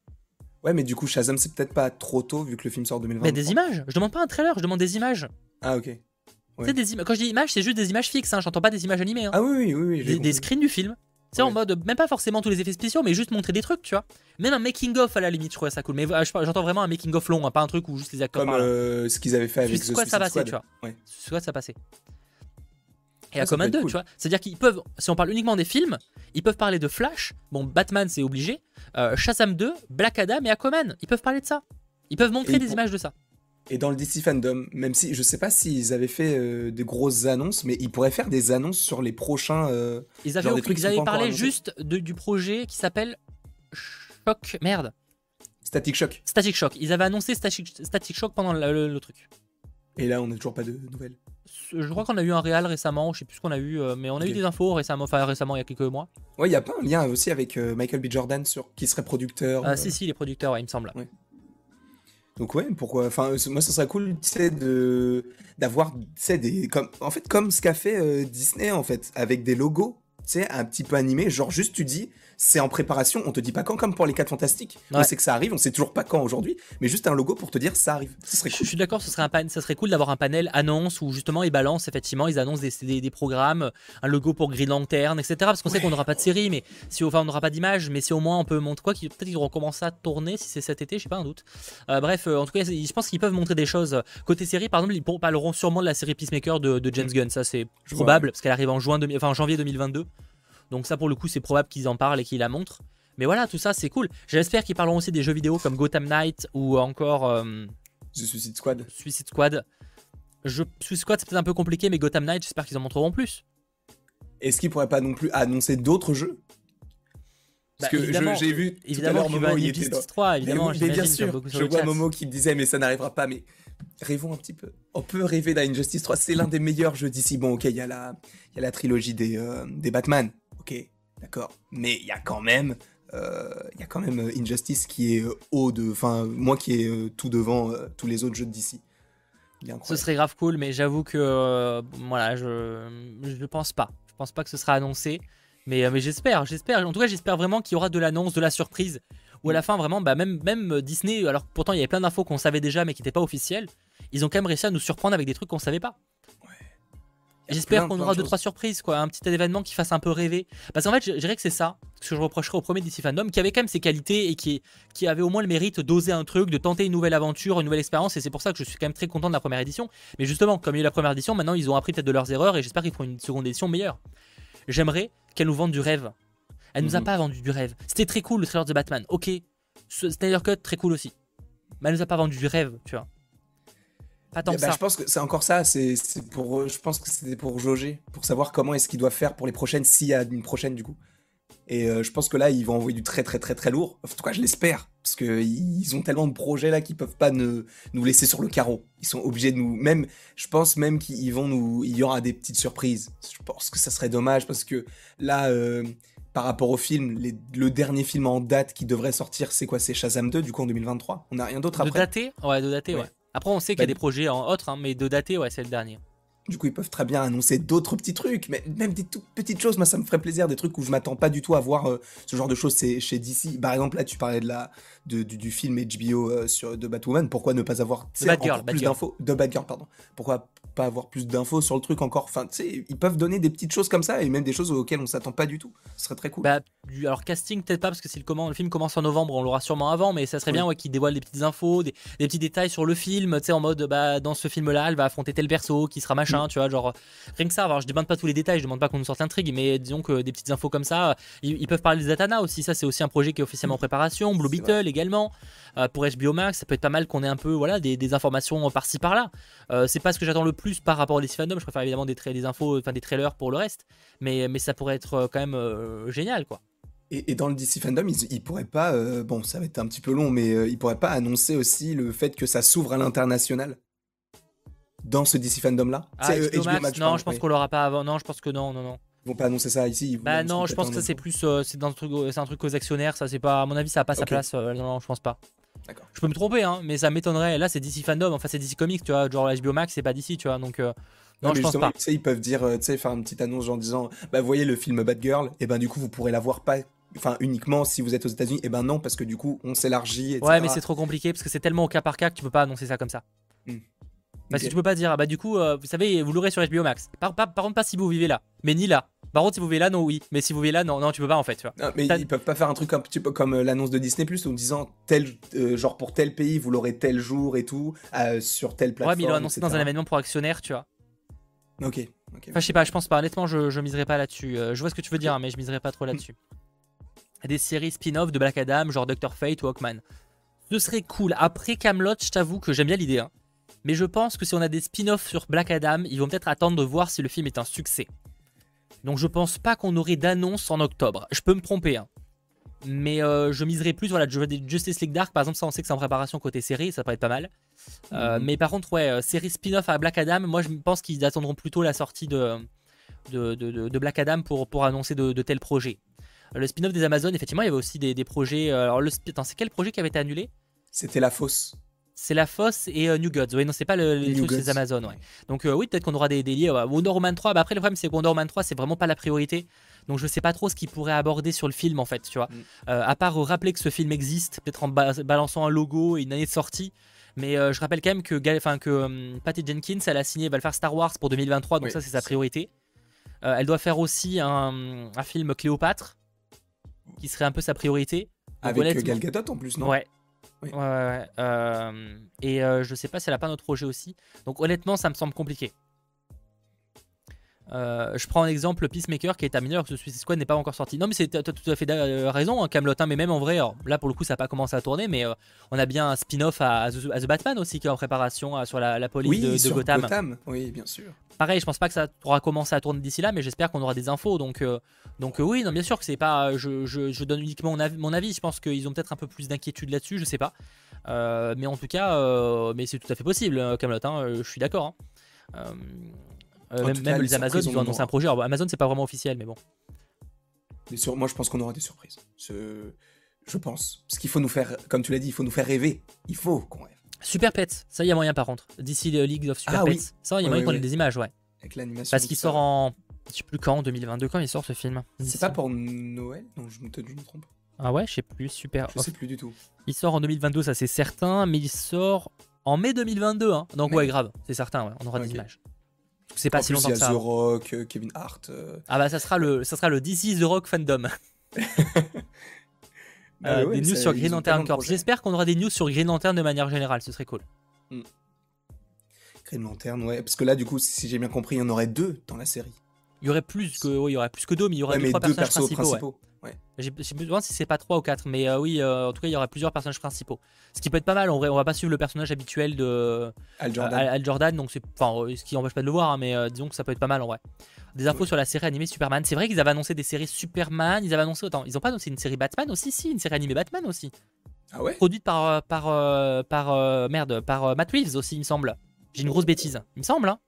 Ouais, mais du coup, Shazam, c'est peut-être pas trop tôt vu que le film sort en 2020. Mais des images Je demande pas un trailer, je demande des images. Ah, ok. Des Quand je dis images, c'est juste des images fixes, hein, j'entends pas des images animées. Hein. Ah oui, oui, oui. oui des, screens du film. C'est en mode, même pas forcément tous les effets spéciaux, mais juste montrer des trucs, tu vois. Même un making-of à la limite, je trouvais ça cool. Mais j'entends vraiment un making-of long, hein, pas un truc où juste les acteurs. Comme euh, ce qu'ils avaient fait avec The quoi ça passait, tu vois. Ouais. quoi ça passait. Et à Command 2, tu vois. C'est-à-dire qu'ils peuvent, si on parle uniquement des films, ils peuvent parler de Flash, bon, Batman c'est obligé, euh, Shazam 2, Black Adam et Aquaman. Ils peuvent parler de ça. Ils peuvent montrer des images de ça. Et dans le DC Fandom, même si je sais pas s'ils avaient fait euh, des grosses annonces, mais ils pourraient faire des annonces sur les prochains. Euh, ils avaient, ils avaient parlé juste de, du projet qui s'appelle Shock. Merde. Static Shock. Static Shock. Ils avaient annoncé Static, Static Shock pendant le, truc. Et là, on n'a toujours pas de nouvelles. Je crois qu'on a eu un réal récemment, je sais plus ce qu'on a eu, euh, mais on a eu des infos récemment, enfin récemment, il y a quelques mois. Ouais, il y a pas un lien aussi avec Michael B. Jordan sur qui serait producteur. Ah, si, si, les producteurs, il me semble. Ouais. Donc ouais, pourquoi Enfin, moi, ça serait cool, tu d'avoir, tu sais, des comme, en fait, comme ce qu'a fait euh, Disney en fait, avec des logos sais, un petit peu animé, genre juste tu dis, c'est en préparation, on te dit pas quand, comme pour les 4 fantastiques. On sait que ça arrive, on sait toujours pas quand aujourd'hui, mais juste un logo pour te dire ça arrive. Ce serait Je suis d'accord, ce serait un ça serait cool d'avoir un panel annonce où justement ils balancent effectivement, ils annoncent des, des, programmes, un logo pour Green Lantern, etc. Parce qu'on sait qu'on n'aura pas de série, mais si enfin on n'aura pas d'image, mais si au moins on peut montrer quoi, peut-être qu'ils vont commencer à tourner si c'est cet été, j'ai pas un doute. Euh, bref, euh, en tout cas, je pense qu'ils peuvent montrer des choses côté série. Par exemple, ils parleront sûrement de la série Peacemaker de, James mm. Gunn, ça c'est probable parce qu'elle arrive en juin, enfin, janvier 2022. Donc ça pour le coup c'est probable qu'ils en parlent et qu'ils la montrent. Mais voilà, tout ça, c'est cool. J'espère qu'ils parleront aussi des jeux vidéo comme Gotham Knight ou encore. Euh, The Suicide Squad. Suicide Squad. Je... Suicide Squad, c'est peut-être un peu compliqué, mais Gotham Knight, j'espère qu'ils en montreront plus. Est-ce qu'ils pourraient pas non plus annoncer d'autres jeux? Parce bah, que j'ai vu tout à Momo, il était dans... 3, évidemment, mais, bien sûr, je vois Momo qui me disait mais ça n'arrivera pas, mais rêvons un petit peu. On peut rêver d'Injustice 3, c'est l'un des meilleurs jeux d'ici. Bon, ok, il y, a la... y a la trilogie des, euh, des Batman, ok, d'accord, mais il y a quand même il euh, y a quand même euh, Injustice qui est euh, haut de. Enfin, moi qui est tout devant tous les autres jeux de DC. Ce serait grave cool, mais j'avoue que. voilà, je. Je pense pas. Je pense pas que ce sera annoncé. Mais, mais j'espère, j'espère. En tout cas, j'espère vraiment qu'il y aura de l'annonce, de la surprise. Ou à la fin, vraiment, bah, même, même Disney, alors pourtant il y avait plein d'infos qu'on savait déjà mais qui n'étaient pas officielles, ils ont quand même réussi à nous surprendre avec des trucs qu'on savait pas. J'espère qu'on aura deux trois surprises, quoi, un petit événement qui fasse un peu rêver. Parce qu'en fait, je, dirais que c'est ça ce que je reprocherais au premier DC Fandom, qui avait quand même ses qualités et qui, qui avait au moins le mérite d'oser un truc, de tenter une nouvelle aventure, une nouvelle expérience. Et c'est pour ça que je suis quand même très content de la première édition. Mais justement, comme il y a eu la première édition, maintenant ils ont appris peut-être de leurs erreurs et j'espère qu'ils feront une seconde édition meilleure. J'aimerais qu'elle nous vende du rêve. Elle nous a mhm. pas vendu du rêve. C'était très cool le trailer de Batman. Ok, Snyder Cut très cool aussi. Mais elle nous a pas vendu du rêve, tu vois. Eh ben, je pense que c'est encore ça. C'est pour, je pense que c'était pour jauger, pour savoir comment est-ce qu'ils doivent faire pour les prochaines, s'il y a une prochaine du coup. Et euh, je pense que là, ils vont envoyer du très très très très lourd. En tout cas, je l'espère, parce que ils ont tellement de projets là qu'ils peuvent pas ne, nous laisser sur le carreau. Ils sont obligés de nous, même, je pense même qu'ils vont nous, il y aura des petites surprises. Je pense que ça serait dommage parce que là. Euh, par rapport au film, le dernier film en date qui devrait sortir, c'est quoi? C'est Shazam 2, du coup en 2023. On n'a rien d'autre après? De daté Ouais, de daté, ouais. Après, on sait qu'il y a bah, des projets en autres, hein, mais de dater, ouais, c'est le dernier. Du coup, ils peuvent très bien annoncer d'autres petits trucs, mais même des toutes petites choses. Moi, ça me ferait plaisir, des trucs où je m'attends pas du tout à voir euh, ce genre de choses chez DC. Par exemple, là, tu parlais de la, du, film HBO euh, sur, de Batwoman. Pourquoi ne pas avoir plus d'infos De Batgirl, pardon. Pourquoi pas avoir plus d'infos sur le truc encore Enfin, tu sais, ils peuvent donner des petites choses comme ça et même des choses auxquelles on s'attend pas du tout. Ce serait très cool. Bah, alors, casting, peut-être pas, parce que si le, comment, le film commence en novembre, on l'aura sûrement avant, mais ça serait bien ouais, qu'ils dévoilent des petites infos, des, petits détails sur le film, tu sais, en mode, bah, dans ce film-là, elle va affronter tel perso qui sera machin, mm. tu vois, genre Rien que ça, alors je demande pas tous les détails, je demande pas qu'on nous sorte l'intrigue, mais disons que des petites infos comme ça, ils, peuvent parler des Zatanna aussi, ça c'est aussi un projet qui est officiellement en préparation, Blue Beetle également, euh, pour HBO Max, ça peut être pas mal qu'on ait un peu voilà, des, informations par-ci par-là. Euh, c'est pas ce que j'attends le plus par rapport au DC Fandom, je préfère évidemment des, des infos, enfin des trailers pour le reste, mais, mais ça pourrait être euh, quand même génial quoi. Et, dans le DC Fandom, ils, pourraient pas, bon, ça va être un petit peu long, mais ils pourraient pas annoncer aussi le fait que ça s'ouvre à l'international? Dans ce DC fandom là ah, Non, je pense qu'on l'aura pas avant. Non, je pense que non, non, non. Ils vont pas annoncer ça ici. Bah non, je pense que ça c'est plus, euh, c'est un truc, c'est un truc aux actionnaires. Ça c'est pas, à mon avis, ça a pas sa place. Euh, non, non, je pense pas. D'accord. Je peux me tromper, hein, mais ça m'étonnerait. Là, c'est DC fandom. Enfin, c'est DC Comics, tu vois. Genre HBO Max, c'est pas DC, tu vois. Donc. Euh, non, je pense pas. Ils peuvent dire, tu sais, faire une petite annonce en disant, bah, voyez le film Bad Girl, et ben du coup, vous pourrez la voir pas enfin uniquement si vous êtes aux États-Unis, et ben non, parce que du coup on s'élargit. Ouais, mais c'est trop compliqué parce que c'est tellement au cas par cas que tu peux pas annoncer ça comme ça. Hmm. Parce que tu peux pas dire, ah bah du coup, euh, vous savez, vous l'aurez sur HBO Max. Par, contre, pas si vous vivez là, mais ni là. Par contre, si vous vivez là, non, oui. Mais si vous vivez là, non, non, tu peux pas en fait. Tu vois. mais ils peuvent pas faire un truc un petit peu comme euh, l'annonce de Disney Plus en disant tel, euh, genre pour tel pays, vous l'aurez tel jour et tout, sur telle plateforme. Ouais, mais ils l'ont annoncé dans un événement pour actionnaires, tu vois. Ok. Enfin, je sais pas, je pense pas. Honnêtement, je, je miserai pas là-dessus. je vois ce que tu veux dire, hein, mais je miserai pas trop là-dessus. Des séries spin-off de Black Adam, genre Doctor Fate ou Hawkman. Ce serait cool. Après Camelot, je t'avoue que j'aime bien l'idée. Hein. Mais je pense que si on a des spin-offs sur Black Adam, ils vont peut-être attendre de voir si le film est un succès. Donc je pense pas qu'on aurait d'annonce en octobre. Je peux me tromper, hein. Mais euh, je miserais plus, voilà, Justice League Dark, par exemple, ça on sait que c'est en préparation côté série, ça pourrait être pas mal. Euh, mhm. Mais par contre, ouais, euh, série spin-off à Black Adam, moi je pense qu'ils attendront plutôt la sortie de, de, Black Adam pour, pour annoncer de, tels projets. Le spin-off des Amazones, effectivement, il y avait aussi des, projets. Alors, le, c'est quel projet qui avait été annulé? C'était La Fosse. C'est la Fosse et New Gods. Oui, non, c'est pas le, les trucs des Amazon. Ouais. Donc oui, peut-être qu'on aura des, des liens. Wonder Woman 3, bah, après le problème c'est que Wonder Woman 3, c'est vraiment pas la priorité. Donc je sais pas trop ce qu'il pourrait aborder sur le film en fait, tu vois. Mm. à part rappeler que ce film existe, peut-être en balançant un logo et une année de sortie. Mais je rappelle quand même que, enfin, que Patty Jenkins, elle a signé, elle va le faire Star Wars pour 2023, donc ça c'est sa priorité. elle doit faire aussi un, un film Cléopâtre, qui serait un peu sa priorité. Avec Gal Gadot en plus, non? Ouais, Ouais, ouais, euh, et euh, je sais pas si elle a pas notre projet aussi. Donc honnêtement, ça me semble compliqué. Euh, je prends un exemple Peacemaker qui est à mineur que ce Suicide Squad n'est pas encore sorti. Non, mais c'est tout à fait raison, hein, Camelot. Hein, mais même en vrai, là pour le coup, ça n'a pas commencé à tourner, mais on a bien un spin-off à, The Batman aussi qui est en préparation sur la, police de, Gotham. Gotham. Oui, bien sûr. Pareil, je pense pas que ça aura commencé à tourner d'ici là, mais j'espère qu'on aura des infos. Donc, donc oui, non, bien sûr que c'est pas. Je, je, donne uniquement mon avis, mon avis. Je pense qu'ils ont peut-être un peu plus d'inquiétude là-dessus. Je sais pas. Euh, mais en tout cas, euh, mais c'est tout à fait possible, euh, Camelot. Hein, je suis d'accord. Hein. même, les Amazon, ils ont annoncé un projet. Amazon, c'est pas vraiment officiel, mais bon. moi, je pense qu'on aura des surprises. Je pense. Parce qu'il faut nous faire, comme tu l'as dit, il faut nous faire rêver. Il faut qu'on rêve. Super Pets, ça, y a moyen par contre. D'ici League of Super ah, Pets. Ça, y a moyen qu'on ait des images, ouais. Avec l'animation. Parce qu'il sort en. Je sais plus quand, en 2022, quand il sort ce film. C'est pas pour Noël? Non, je me, je me trompe. Ah ouais, je sais plus, super. Je sais plus du tout. Il sort en 2022, ça c'est certain, mais il sort en mai 2022. Hein. Donc ouais, grave, c'est certain, ouais, on aura des images. C'est pas si longtemps que ça. The Rock, euh, Kevin Hart. Euh. Ah bah ça sera le, ça sera le DC The Rock fandom. Euh, ah des news sur Green Lantern Corps. J'espère qu'on aura des news sur Green Lantern de manière générale, ce serait cool. Hmm. Green Lantern, ouais, parce que là, du coup, si j'ai bien compris, il y en aurait deux dans la série. Il y aurait plus que, oui, il y aurait plus que deux, mais il y aurait deux, trois personnages principaux. Ouais. J'ai besoin si c'est pas 3 ou 4, mais euh, oui, euh, en tout cas, il y aura plusieurs personnages principaux. Ce qui peut être pas mal, en vrai, on va pas suivre le personnage habituel de Al Jordan, Al, Jordan donc c'est, enfin, ce qui empêche pas de le voir, hein, mais euh, disons que ça peut être pas mal en vrai. Des infos sur la série animée Superman. C'est vrai qu'ils avaient annoncé des séries Superman, ils avaient annoncé autant. Ils ont pas annoncé une série Batman aussi, si, une série animée Batman aussi. Ah ouais? Produite par, par, par, merde, par Matt Reeves aussi, il me semble. J'ai une grosse bêtise, il me semble. Hein.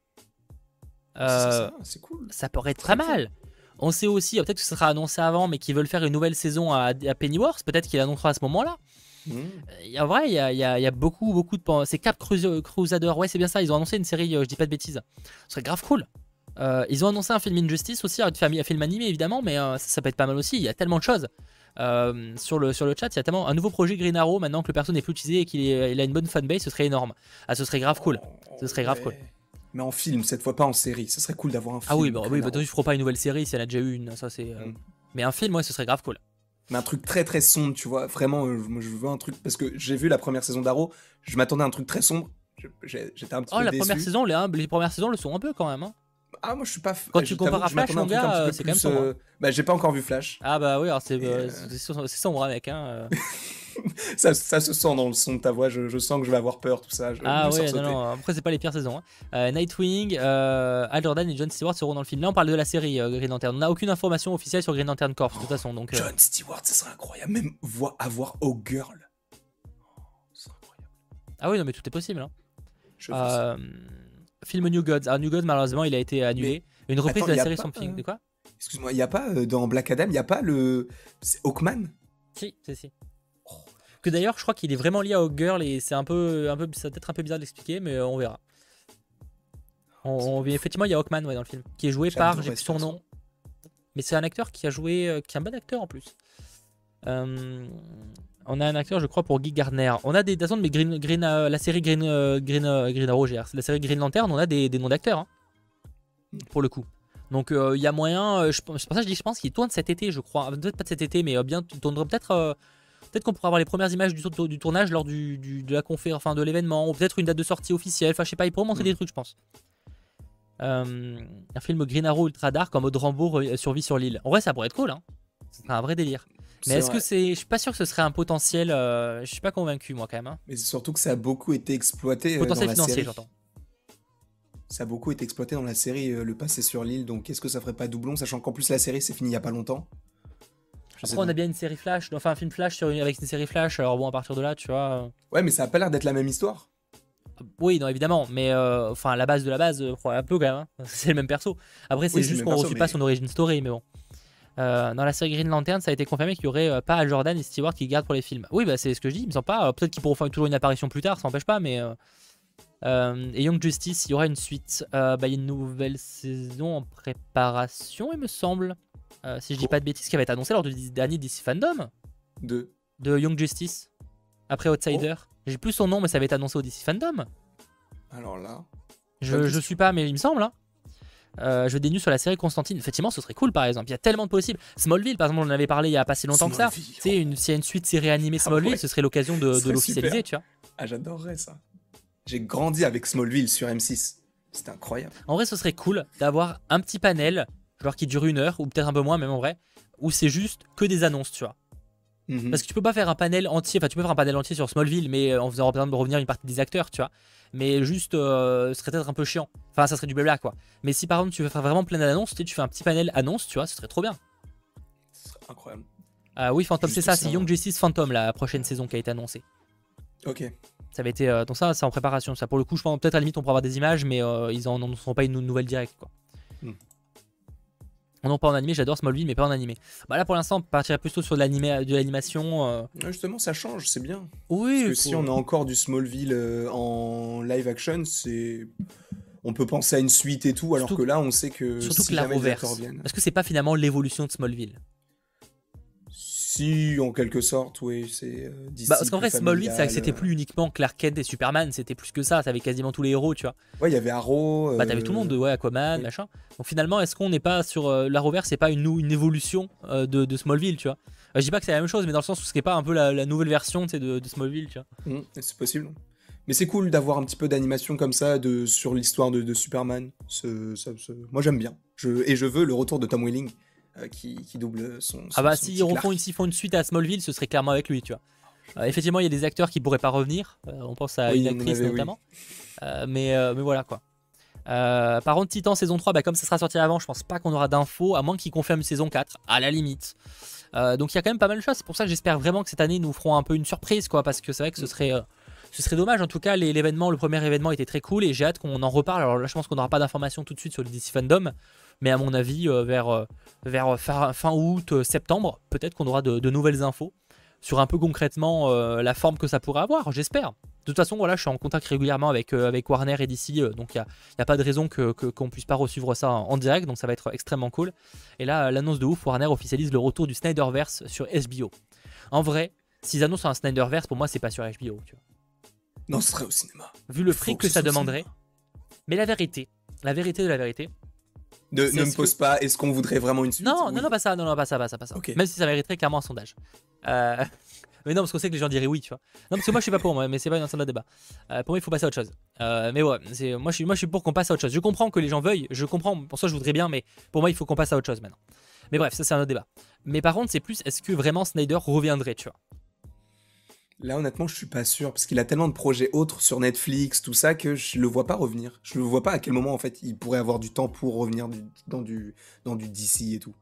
C'est cool. Ça pourrait être pas mal. On sait aussi, peut-être que ce sera annoncé avant, mais qu'ils veulent faire une nouvelle saison à, Pennyworth. Peut-être qu'il annoncera à ce moment-là. Mmh. En vrai, il y a, beaucoup, beaucoup de. C'est Cap Crusader. Ouais, c'est bien ça. Ils ont annoncé une série, euh, je dis pas de bêtises. Ce serait grave cool. Euh, ils ont annoncé un film Injustice aussi, un film animé évidemment, mais euh, ça, peut être pas mal aussi. Il y a tellement de choses. sur, le, sur le chat, il y a tellement un nouveau projet Green Arrow maintenant que le perso n'est plus utilisé et qu'il a une bonne fanbase, ce serait énorme. Ah, ce serait grave cool. Ce serait grave cool mais en film, cette fois pas en série. Ça serait cool d'avoir un film. Ah oui, bah, oui, bah, tu feras pas une nouvelle série si elle a déjà eu une. Ça, c'est. Euh, mm. Mais un film, ouais, ce serait grave cool. Mais un truc très très sombre, tu vois. Vraiment, euh, je veux un truc. Parce que j'ai vu la première saison d'Arrow, je m'attendais à un truc très sombre. J'étais un petit oh, peu. Oh, la première saison, les, les premières saisons le sont un peu quand même. Hein. Ah, moi je suis pas. Quand tu compares à Flash, mon gars, euh, c'est quand même sombre. Bah, j'ai pas encore vu Flash. Ah, bah oui, alors c'est sombre, mec. Hein. ça, ça, se sent dans le son de ta voix, je, sens que je vais avoir peur, tout ça. ah ouais, non, non, après c'est pas les pires saisons. Hein. Euh, Nightwing, euh, Al Jordan et John Stewart seront dans le film. Là on parle de la série euh, Green Lantern. On n'a aucune information officielle sur Green Lantern Corps de toute façon. Donc, John Stewart, ça serait incroyable. Même voir, avoir Oh Girl. Ah oui, non mais tout est possible. Hein. film New Gods. Ah, New Gods malheureusement il a été annulé. Une reprise de la série Something. De quoi? Excuse-moi, il n'y a pas dans Black Adam, il n'y a pas le. C'est Hawkman? Si, si, si. Que d'ailleurs, je crois qu'il est vraiment lié à Girl et c'est un peu, un peu, ça peut être un peu bizarre d'expliquer, mais euh, on verra. On, effectivement, il y a Hawkman ouais, dans le film, qui est joué par, j'ai plus son nom, mais c'est un acteur qui a joué, euh, qui est un bon acteur en plus. Euh, on a un acteur, je crois, pour Guy Gardner. On a des, de mais Green, Green, la série Green, Green, Green Arrow, la série Green Lantern, on a des, noms d'acteurs, hein, pour le coup. Donc il y a moyen, c'est pour ça que je dis, je pense qu'il tourne cet été, je crois. Peut-être pas cet été, mais bien, il tournerait peut-être Peut-être qu'on pourra avoir les premières images du, du tournage lors du, de la conférence, enfin de l'événement, ou peut-être une date de sortie officielle. Enfin, je sais pas, ils pourront montrer mm. des trucs, je pense. Euh, un film Green Arrow ultra dark en mode Rambo survie sur l'île. En vrai, ça pourrait être cool, hein. C'est un vrai délire. Mais est-ce que c'est. Je suis pas sûr que ce serait un potentiel. Euh... Je suis pas convaincu, moi, quand même. Hein. Mais c'est surtout que ça a beaucoup été exploité. Euh, potentiel dans financier, j'entends. Ça a beaucoup été exploité dans la série, euh, le passé sur l'île. Donc, est-ce que ça ferait pas doublon, sachant qu'en plus la série s'est finie il y a pas longtemps? Après, on a bien une série Flash, enfin un film Flash sur avec une série Flash, alors bon, à partir de là, tu vois. Euh. Ouais, mais ça a pas l'air d'être la même histoire. Oui, non, évidemment, mais euh, enfin, la base de la base, euh, un peu quand même, hein. c'est le même perso. Après, c'est juste qu'on ne reçoit pas son origin story, mais bon. dans la série Green Lantern, ça a été confirmé qu'il y aurait pas Jordan et Stewart qui gardent pour les films. Oui, bah c'est ce que je dis, il me semble pas. Peut-être qu'ils pourront faire toujours une apparition plus tard, ça n'empêche pas, mais. et Young Justice, il y aura une suite. bah, il y a une nouvelle saison en préparation, il me semble. Si je dis pas de bêtises, qui avait été annoncé lors du dernier DC Fandom. De De Young Justice. Après Outsider. Oh. J'ai plus son nom, mais ça avait été annoncé au DC Fandom. Alors là. Je, je suis pas, mais il me semble. Hein. Euh, je dénue sur la série Constantine. Effectivement, ce serait cool par exemple. Il y a tellement de possibles. Smallville, par exemple, on en avait parlé il y a pas si longtemps que ça. Sais, une, s'il y a une suite série animée ah Smallville, ce serait l'occasion de, l'officialiser, tu vois. Ah, j'adorerais ça. J'ai grandi avec Smallville sur M6. C'était incroyable. En vrai, ce serait cool d'avoir un petit panel, genre qui dure une heure, ou peut-être un peu moins, même en vrai, où c'est juste que des annonces, tu vois. Mhm. Parce que tu peux pas faire un panel entier, enfin tu peux faire un panel entier sur Smallville, mais euh, en faisant revenir une partie des acteurs, tu vois. Mais juste, euh, ce serait peut-être un peu chiant. Enfin, ça serait du blabla, quoi. Mais si par exemple tu veux faire vraiment plein d'annonces, tu, fais un petit panel annonce, tu vois, ce serait trop bien. Ce serait incroyable. Ah oui, Phantom, c'est ça, c'est Young Justice Phantom, la prochaine saison qui a été annoncée. Ok. Ça avait été, euh, donc ça, c'est en préparation. Ça, pour le coup, je pense peut-être à la limite on pourra avoir des images, mais ils en annonceront pas une nouvelle directe, quoi. Hmm. Non, pas en animé, j'adore Smallville, mais pas en animé. Bah là, pour l'instant, on partirait plutôt sur de l'animation. Euh. Justement, ça change, c'est bien. Oui. Parce que si on a encore du Smallville euh, en live action, c'est. On peut penser à une suite et tout, alors que là, on sait que. Surtout que la reverse. Est-ce que c'est pas finalement l'évolution de Smallville si, en quelque sorte, oui, c'est. Euh, bah, parce qu'en vrai, Smallville, c'était euh. plus uniquement Clark Kent et Superman, c'était plus que ça. T'avais quasiment tous les héros, tu vois. Ouais, il y avait Arrow. Bah, t'avais tout le monde, ouais, Aquaman, machin. Donc finalement, est-ce qu'on n'est pas sur. Euh, la Rover, c'est pas une, une évolution de, de, Smallville, tu vois? je dis pas que c'est la même chose, mais dans le sens où ce n'est pas un peu la, nouvelle version de, de, Smallville, tu vois. Mmh, c'est possible. Mais c'est cool d'avoir un petit peu d'animation comme ça de, sur l'histoire de, Superman. Moi, j'aime bien. Je, et je veux le retour de Tom Welling. Euh, qui, double son, Ah bah si ils font, une, font une suite à Smallville, ce serait clairement avec lui, tu vois. Euh, effectivement, il y a des acteurs qui pourraient pas revenir. Euh, on pense à une actrice notamment. mais, mais voilà quoi. par contre, Titan saison 3, bah, comme ça sera sorti avant, je pense pas qu'on aura d'infos, à moins qu'ils confirment saison 4, à la limite. donc il y a quand même pas mal de choses. C'est pour ça que j'espère vraiment que cette année nous feront un peu une surprise, quoi, parce que c'est vrai que ce serait, ce serait dommage. En tout cas, l'événement, le premier événement était très cool et j'ai hâte qu'on en reparle. Alors là, je pense qu'on n'aura pas d'informations tout de suite sur le DC Fandom, mais à mon avis, euh, vers, euh, vers fin, août, euh, septembre, peut-être qu'on aura de, nouvelles infos sur un peu concrètement la forme que ça pourrait avoir, j'espère. De toute façon, voilà, je suis en contact régulièrement avec, avec Warner et DC, donc il n'y a, a, pas de raison qu'on que, qu'on puisse pas resuivre ça en, direct, donc ça va être extrêmement cool. Et là, l'annonce de ouf, Warner officialise le retour du Snyderverse sur HBO. En vrai, s'ils annoncent un Snyderverse, pour moi, c'est pas sur HBO. Tu vois. Non, ce serait au cinéma. Vu le prix que ça demanderait. Mais la vérité, la vérité de la vérité, ne, me pose pas, est-ce qu'on voudrait vraiment une suite Non, non, non, pas ça, non, non, pas ça, pas ça, pas ça. Même si ça mériterait clairement un sondage. Euh, mais non, parce qu'on sait que les gens diraient oui, tu vois. Non, parce que moi je suis pas pour, moi, mais c'est pas une de débat. Euh, pour moi, il faut passer à autre chose. Euh, mais ouais, moi je, suis, moi je suis pour qu'on passe à autre chose. Je comprends que les gens veuillent, je comprends, pour ça je voudrais bien, mais pour moi il faut qu'on passe à autre chose maintenant. Mais bref, ça c'est un autre débat. Mais par contre, c'est plus, est-ce que vraiment Snyder reviendrait, tu vois? Là, honnêtement, je suis pas sûr parce qu'il a tellement de projets autres sur Netflix, tout ça, que je le vois pas revenir. Je le vois pas à quel moment en fait il pourrait avoir du temps pour revenir dans du dans du DC et tout.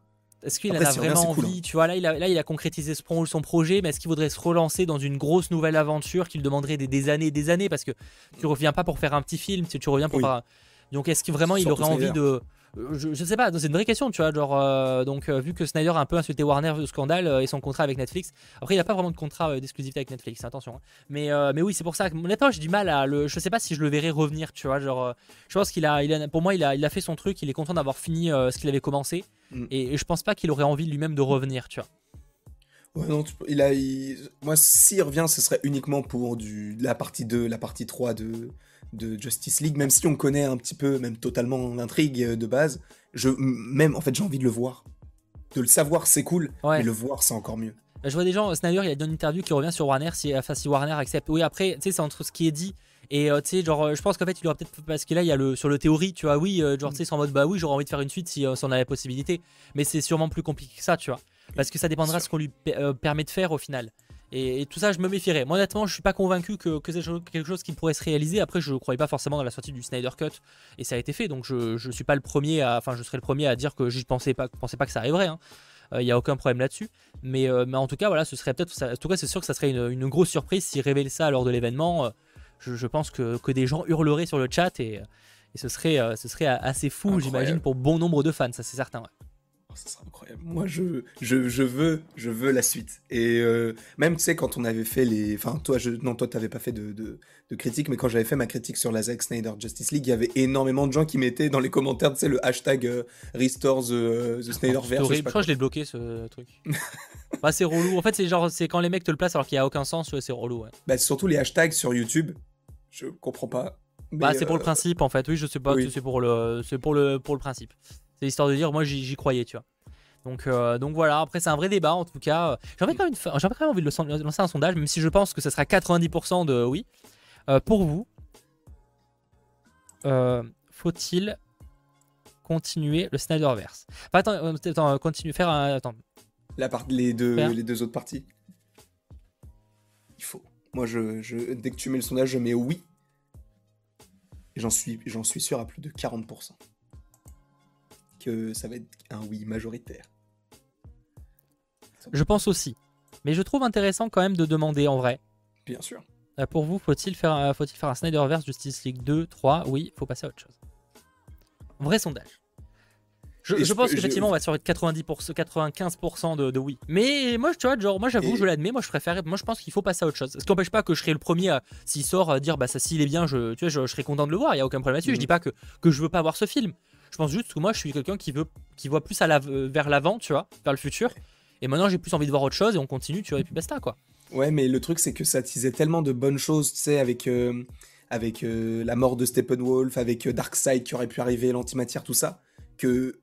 Est-ce qu'il a vraiment envie hein. Tu vois, là il, a, là, il a concrétisé son projet, mais est-ce qu'il voudrait se relancer dans une grosse nouvelle aventure qui lui demanderait des, années et des années? Parce que tu reviens pas pour faire un petit film, tu, tu reviens pour faire. Donc est-ce que vraiment il aurait envie de je, sais pas, c'est une vraie question, tu vois. Genre, euh, donc, euh, vu que Snyder a un peu insulté Warner au scandale euh, et son contrat avec Netflix, après, il n'a pas vraiment de contrat d'exclusivité avec Netflix, attention. Hein. Mais, mais oui, c'est pour ça que, honnêtement, j'ai du mal à le. Je sais pas si je le verrai revenir, tu vois. Genre, je pense qu'il a, il a, pour moi, il a, il a fait son truc, il est content d'avoir fini ce qu'il avait commencé. Mm. Et, je pense pas qu'il aurait envie lui-même de revenir, tu vois. Ouais, non, il a, moi, s'il revient, ce serait uniquement pour du, la partie 2, la partie 3 de, de Justice League, même si on connaît un petit peu, même totalement l'intrigue de base, je, même en fait j'ai envie de le voir. De le savoir c'est cool, mais le voir c'est encore mieux. Bah, je vois des gens, Snyder il a donné une interview qui revient sur Warner si, enfin, si Warner accepte. Oui après, tu sais c'est entre ce qui est dit et euh, tu sais genre je pense qu'en fait il aura peut-être parce que là il y a le sur le théorie tu vois oui euh, genre tu sais c'est en mode bah oui j'aurais envie de faire une suite si, euh, on a la possibilité mais c'est sûrement plus compliqué que ça tu vois parce que ça dépendra de ce qu'on lui permet de faire au final et, tout ça, je me méfierais. Moi, honnêtement, je suis pas convaincu que, que c'est quelque chose qui pourrait se réaliser. Après, je ne croyais pas forcément dans la sortie du Snyder Cut, et ça a été fait. Donc, je, je suis pas le premier, à, enfin, je serais le premier à dire que je pensais pas, pensais pas que ça arriverait. Il hein. n'y euh, a aucun problème là-dessus. Mais, euh, mais en tout cas, voilà, ce serait peut-être. En tout cas, c'est sûr que ça serait une, grosse surprise s'il révèle ça lors de l'événement. Euh, je, pense que, que, des gens hurleraient sur le chat et, et ce, serait, ce serait assez fou, j'imagine, pour bon nombre de fans, ça c'est certain. Oh, ça sera incroyable. Moi, je, je, je, veux, je veux la suite. Et euh, même, tu sais, quand on avait fait les. Enfin, toi, je... non, toi, t'avais pas fait de, de, de, critique, mais quand j'avais fait ma critique sur la Zack Snyder Justice League, il y avait énormément de gens qui mettaient dans les commentaires, tu sais, le hashtag euh, Restore the, the Snyderverse. Je, je crois que je l'ai bloqué, ce truc. bah, c'est relou. En fait, c'est genre, c'est quand les mecs te le placent alors qu'il n'y a aucun sens, c'est relou. Ouais. Bah, surtout les hashtags sur YouTube. Je comprends pas. bah, c'est pour le euh, principe, en fait. Oui, je sais pas, c'est pour le, c'est pour le, pour le principe. C'est histoire de dire, moi j'y croyais, tu vois. Donc, euh, donc voilà, après c'est un vrai débat en tout cas. J'aurais quand, même quand même envie de lancer un sondage, même si je pense que ça sera 90% de oui. Euh, pour vous, euh, faut-il continuer le Snyderverse enfin, attends, attends, continuer, faire un. Attends. La part, les, deux, les deux autres parties? Il faut. Moi, je, je, dès que tu mets le sondage, je mets oui. J'en suis, suis sûr à plus de 40% que ça va être un oui majoritaire. Je pense aussi. Mais je trouve intéressant quand même de demander en vrai. Bien sûr. Euh, pour vous, faut-il faire, euh, faut faire un Snyderverse Justice League 2, 3 Oui, faut passer à autre chose. Vrai sondage. Je, pense qu'effectivement, on va sur 90 95% de, oui. Mais moi, tu vois, genre, moi, j'avoue, je l'admets. Moi, je préfère. Moi, je pense qu'il faut passer à autre chose. Ce qui n'empêche pas que je serai le premier à, s'il sort, à dire, bah, ça, s'il est bien, je, tu vois, je, serai content de le voir. Il y a aucun problème là-dessus. Je mhm. dis pas que, que je veux pas voir ce film. Je pense juste que moi, je suis quelqu'un qui veut, qui voit plus à la, vers l'avant, tu vois, vers le futur. Et maintenant, j'ai plus envie de voir autre chose et on continue, tu vois, et puis basta, quoi. Ouais, mais le truc, c'est que ça disait tellement de bonnes choses, tu sais, avec, euh, avec euh, la mort de Steppenwolf, avec euh, Darkseid qui aurait pu arriver, l'antimatière, tout ça, que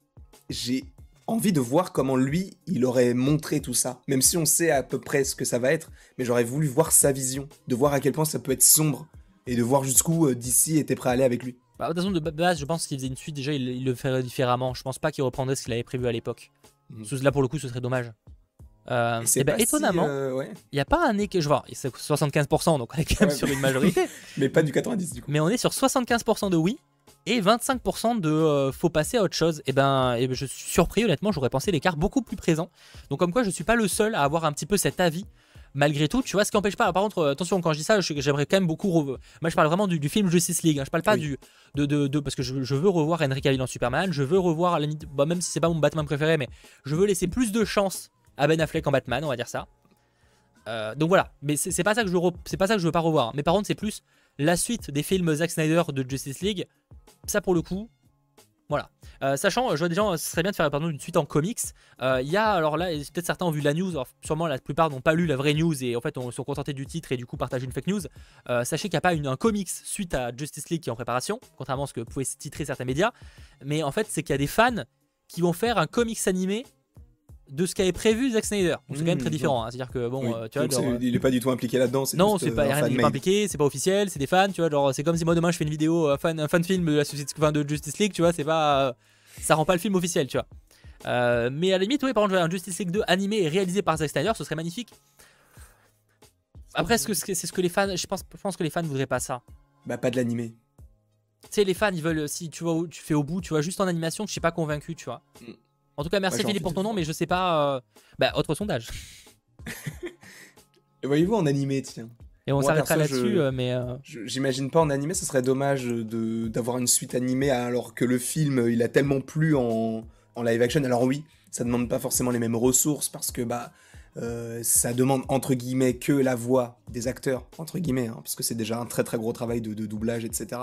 j'ai envie de voir comment lui, il aurait montré tout ça. Même si on sait à peu près ce que ça va être, mais j'aurais voulu voir sa vision, de voir à quel point ça peut être sombre, et de voir jusqu'où DC était prêt à aller avec lui. Bah, de toute façon, de base, je pense qu'il faisait une suite, déjà, il, le ferait différemment. Je pense pas qu'il reprendrait ce qu'il avait prévu à l'époque. Mmh. Là, pour le coup, ce serait dommage. Euh, et, ben, étonnamment, euh, il n'y a pas un que je vois, c'est 75%, donc on est quand même sur une majorité. mais pas du 90 du coup. Mais on est sur 75% de oui et 25% de euh, faut passer à autre chose. Et ben, et ben, je suis surpris, honnêtement, j'aurais pensé l'écart beaucoup plus présent. Donc, comme quoi, je suis pas le seul à avoir un petit peu cet avis. Malgré tout, tu vois, ce qui n'empêche pas. Par contre, attention, quand je dis ça, j'aimerais quand même beaucoup. Moi, je parle vraiment du, film Justice League. Hein. Je parle pas du. De, de, parce que je, veux revoir Henry Cavill en Superman. Je veux revoir, à la limite, bah, même si c'est pas mon Batman préféré, mais je veux laisser plus de chance à Ben Affleck en Batman, on va dire ça. Euh, donc voilà, mais c'est pas ça que je c'est pas ça que je veux pas revoir. Mais par contre, c'est plus la suite des films Zack Snyder de Justice League. Ça pour le coup, voilà. Euh, sachant, je vois des gens, ce serait bien de faire pardon, une suite en comics. Euh, il y a, alors là, peut-être certains ont vu la news, sûrement la plupart n'ont pas lu la vraie news et en fait on sont contentés du titre et du coup partagé une fake news. sachez qu'il n'y a pas une, un comics suite à Justice League qui est en préparation, contrairement à ce que pouvaient titrer certains médias. Mais en fait, c'est qu'il y a des fans qui vont faire un comics animé de ce qu'avait prévu Zack Snyder. c'est quand même très mmh, différent. Hein. C'est-à-dire que bon, euh, tu vois, euh, il est pas du tout impliqué là-dedans. Non, c'est pas, euh, rien, il est pas impliqué, c'est pas officiel, c'est des fans, tu vois. Genre, c'est comme si moi demain je fais une vidéo fan, un fan film de la société, de Justice League, tu vois. C'est pas, ça rend pas le film officiel, tu vois. mais à la limite, oui, par contre, un Justice League 2 animé et réalisé par Zack Snyder, ce serait magnifique. Après, c'est -ce, ce que les fans, je pense, je pense que les fans voudraient pas ça. Bah, pas de l'animé. Tu sais, les fans, ils veulent, si tu vois, tu fais au bout, tu vois, juste en animation, je suis pas convaincu, tu vois. En tout cas, merci Philippe pour ton nom, mais je sais pas. Euh, bah, autre sondage. Voyez-vous en animé, tiens. Et on s'arrêtera là-dessus, euh, mais. Euh, j'imagine pas en animé, ce serait dommage d'avoir une suite animée alors que le film il a tellement plu en, live action. Alors oui, ça demande pas forcément les mêmes ressources parce que bah ça demande entre guillemets que la voix des acteurs entre guillemets, hein, parce que c'est déjà un très très gros travail de, de doublage, etc.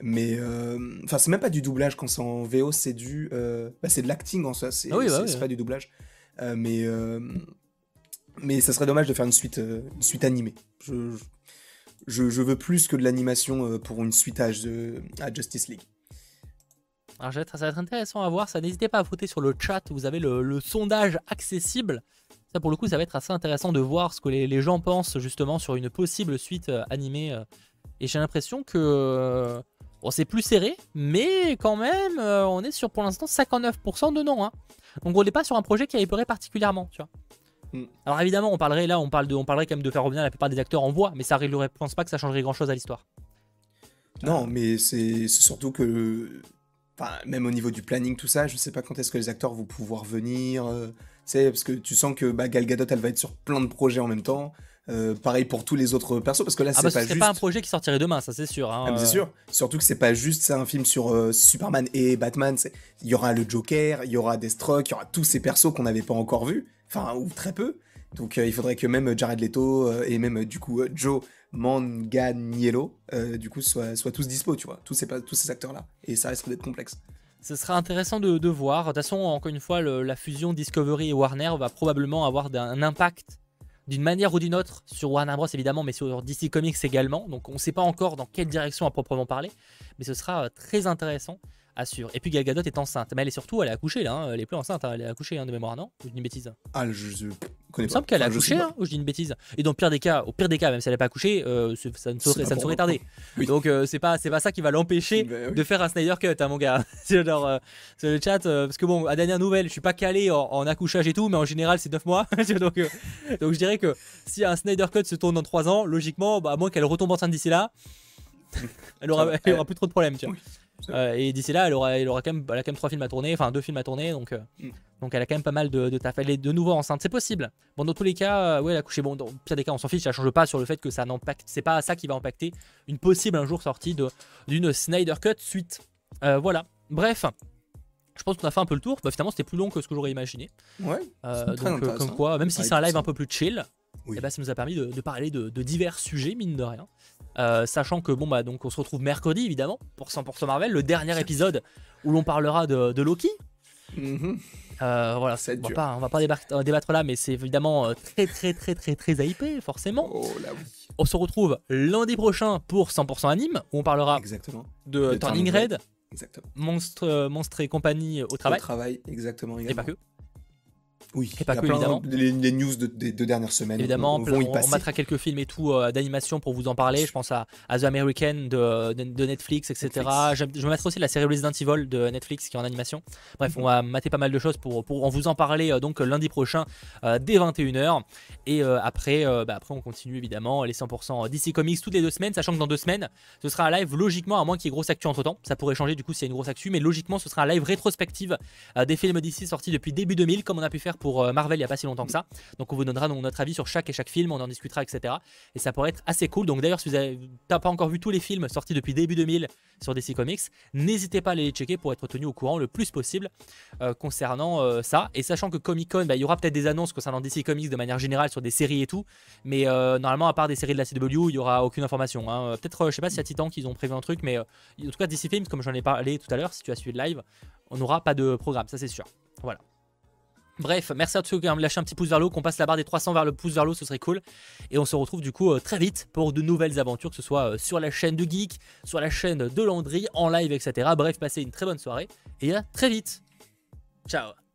Mais euh, enfin, c'est même pas du doublage quand c'est en VO, c'est du, euh, bah, c'est de l'acting en soi. C'est ah bah pas du doublage. Euh, mais mais ça serait dommage de faire une suite, une suite animée. Je, je, je, veux plus que de l'animation pour une suite à, à Justice League. Alors, ça va être intéressant à voir. Ça, n'hésitez pas à voter sur le chat. Vous avez le, le, sondage accessible. Ça, pour le coup, ça va être assez intéressant de voir ce que les, les gens pensent justement sur une possible suite animée. Et j'ai l'impression que Bon, c'est plus serré, mais quand même, euh, on est sur pour l'instant 59% de non. Hein. Donc on n'est pas sur un projet qui a épuré particulièrement, tu vois. Hmm. Alors évidemment, on parlerait là, on, parle de, on parlerait quand même de faire revenir la plupart des acteurs en voix, mais ça ne pense pas que ça changerait grand chose à l'histoire. Non, mais c'est surtout que, même au niveau du planning, tout ça, je sais pas quand est-ce que les acteurs vont pouvoir venir. Euh, parce que tu sens que bah, Gal Gadot, elle va être sur plein de projets en même temps. Pareil pour tous les autres persos, parce que là, ah c'est bah, pas juste. pas un projet qui sortirait demain, ça c'est sûr. Hein, ah, c'est sûr. Surtout que c'est pas juste c'est un film sur Superman et Batman. Il y aura le Joker, il y aura Deathstroke, il y aura tous ces persos qu'on n'avait pas encore vus, enfin ou très peu. Donc il faudrait que même Jared Leto et même du coup Joe Manganiello, du coup soient, soient, tous dispo, tu vois, tous ces, tous ces acteurs là. Et ça risque d'être complexe. Ce sera intéressant de, voir. De toute façon, encore une fois, la fusion Discovery et Warner va probablement avoir un impact d'une manière ou d'une autre sur Warner Bros évidemment, mais sur DC Comics également. Donc on ne sait pas encore dans quelle direction à proprement parler, mais ce sera euh, très intéressant assure. Et puis Gal Gadot est enceinte. Mais elle est surtout, elle a accouché là, hein. elle est plus enceinte, hein. elle a accouché hein, de mémoire, non? Ou une bêtise? Ah, je, Il me semble qu'elle a accouché, ou je dis une bêtise. Et dans le pire des cas, au pire des cas, même si elle n'a pas accouché, euh, ça ne saurait, ça ne saurait tarder. Donc euh, c'est pas, c'est pas ça qui va l'empêcher bah de faire un Snyder Cut, hein, mon gars. c'est euh, le chat, parce que bon, à dernière nouvelle, je suis pas calé en, accouchage et tout, mais en général c'est 9 mois. donc, donc je dirais que si un Snyder Cut se tourne dans 3 ans, logiquement, bah, à moins qu'elle retombe enceinte d'ici là, elle aura, elle aura plus trop de problèmes, tu vois. Euh, et d'ici là, elle aura, elle aura quand même, elle a quand même trois films à tourner, enfin deux films à tourner, donc, euh, mm. Donc elle a quand même pas mal de, de taf. Elle est de nouveau enceinte, c'est possible. Bon, dans tous les cas, euh, ouais, elle a couché. Bon, dans le pire des cas, on s'en fiche, ça change pas sur le fait que ça n'impacte, c'est pas ça qui va impacter une possible un jour sortie d'une Snyder Cut suite. voilà. Bref, je pense qu'on a fait un peu le tour. Bah, finalement, c'était plus long que ce que j'aurais imaginé. Ouais. donc, comme quoi, même si c'est un live un peu plus chill, et eh bah, ça nous a permis de, parler de, divers sujets, mine de rien. Euh, sachant que bon bah donc on se retrouve mercredi évidemment pour 100% Marvel, le dernier épisode où l'on parlera de, Loki. Mm-hmm. Euh, voilà, on va, pas, on va pas débattre, débattre là, mais c'est évidemment euh, très très très très très hypé forcément. Oh là oui. On se retrouve lundi prochain pour 100% anime où on parlera exactement. de, Turning Red, Exactement. Monstre, Monstre et compagnie au travail. Au travail, exactement. Et pas que. Oui, et pas que, évidemment. Les, news des deux dernières semaines. Évidemment, on, mettra quelques films et tout euh, d'animation pour vous en parler. Je pense à, The American de, de, Netflix, etc. Je, vais mettre aussi la série Resident Evil de Netflix qui est en animation. Bref, mhm. on va mater pas mal de choses pour, pour en vous en parler euh, donc lundi prochain euh, dès 21h. Et après, bah, après, on continue évidemment les 100% DC Comics toutes les deux semaines, sachant que dans deux semaines, ce sera un live logiquement, à moins qu'il y ait grosse actu entre temps. Ça pourrait changer du coup s'il y a une grosse actu, mais logiquement, ce sera un live rétrospective des films DC sortis depuis début 2000, comme on a pu faire pour euh, Marvel il n'y a pas si longtemps que ça. Donc on vous donnera notre avis sur chaque et chaque film, on en discutera, etc. Et ça pourrait être assez cool. Donc d'ailleurs, si vous n'avez pas encore vu tous les films sortis depuis début 2000 sur DC Comics, n'hésitez pas à les checker pour être tenu au courant le plus possible euh, concernant euh, ça. Et sachant que Comic Con, bah, il y aura peut-être des annonces concernant DC Comics de manière générale sur des séries et tout. Mais normalement, à part des séries de la CW, il n'y aura aucune information. Hein. Peut-être, je sais pas si à Titan qu'ils ont prévu un truc, mais en tout cas, DC Films, comme j'en ai parlé tout à l'heure, si tu as suivi le live, on n'aura pas de programme, ça c'est sûr. Voilà. Bref, merci à tous ceux qui ont lâché un petit pouce vers le haut, qu'on passe la barre des 300 vers le pouce vers le haut, ce serait cool. Et on se retrouve du coup euh, très vite pour de nouvelles aventures, que ce soit euh, sur la chaîne de Geek, sur la chaîne de Landry, en live, etc. Bref, passez une très bonne soirée et à très vite. Ciao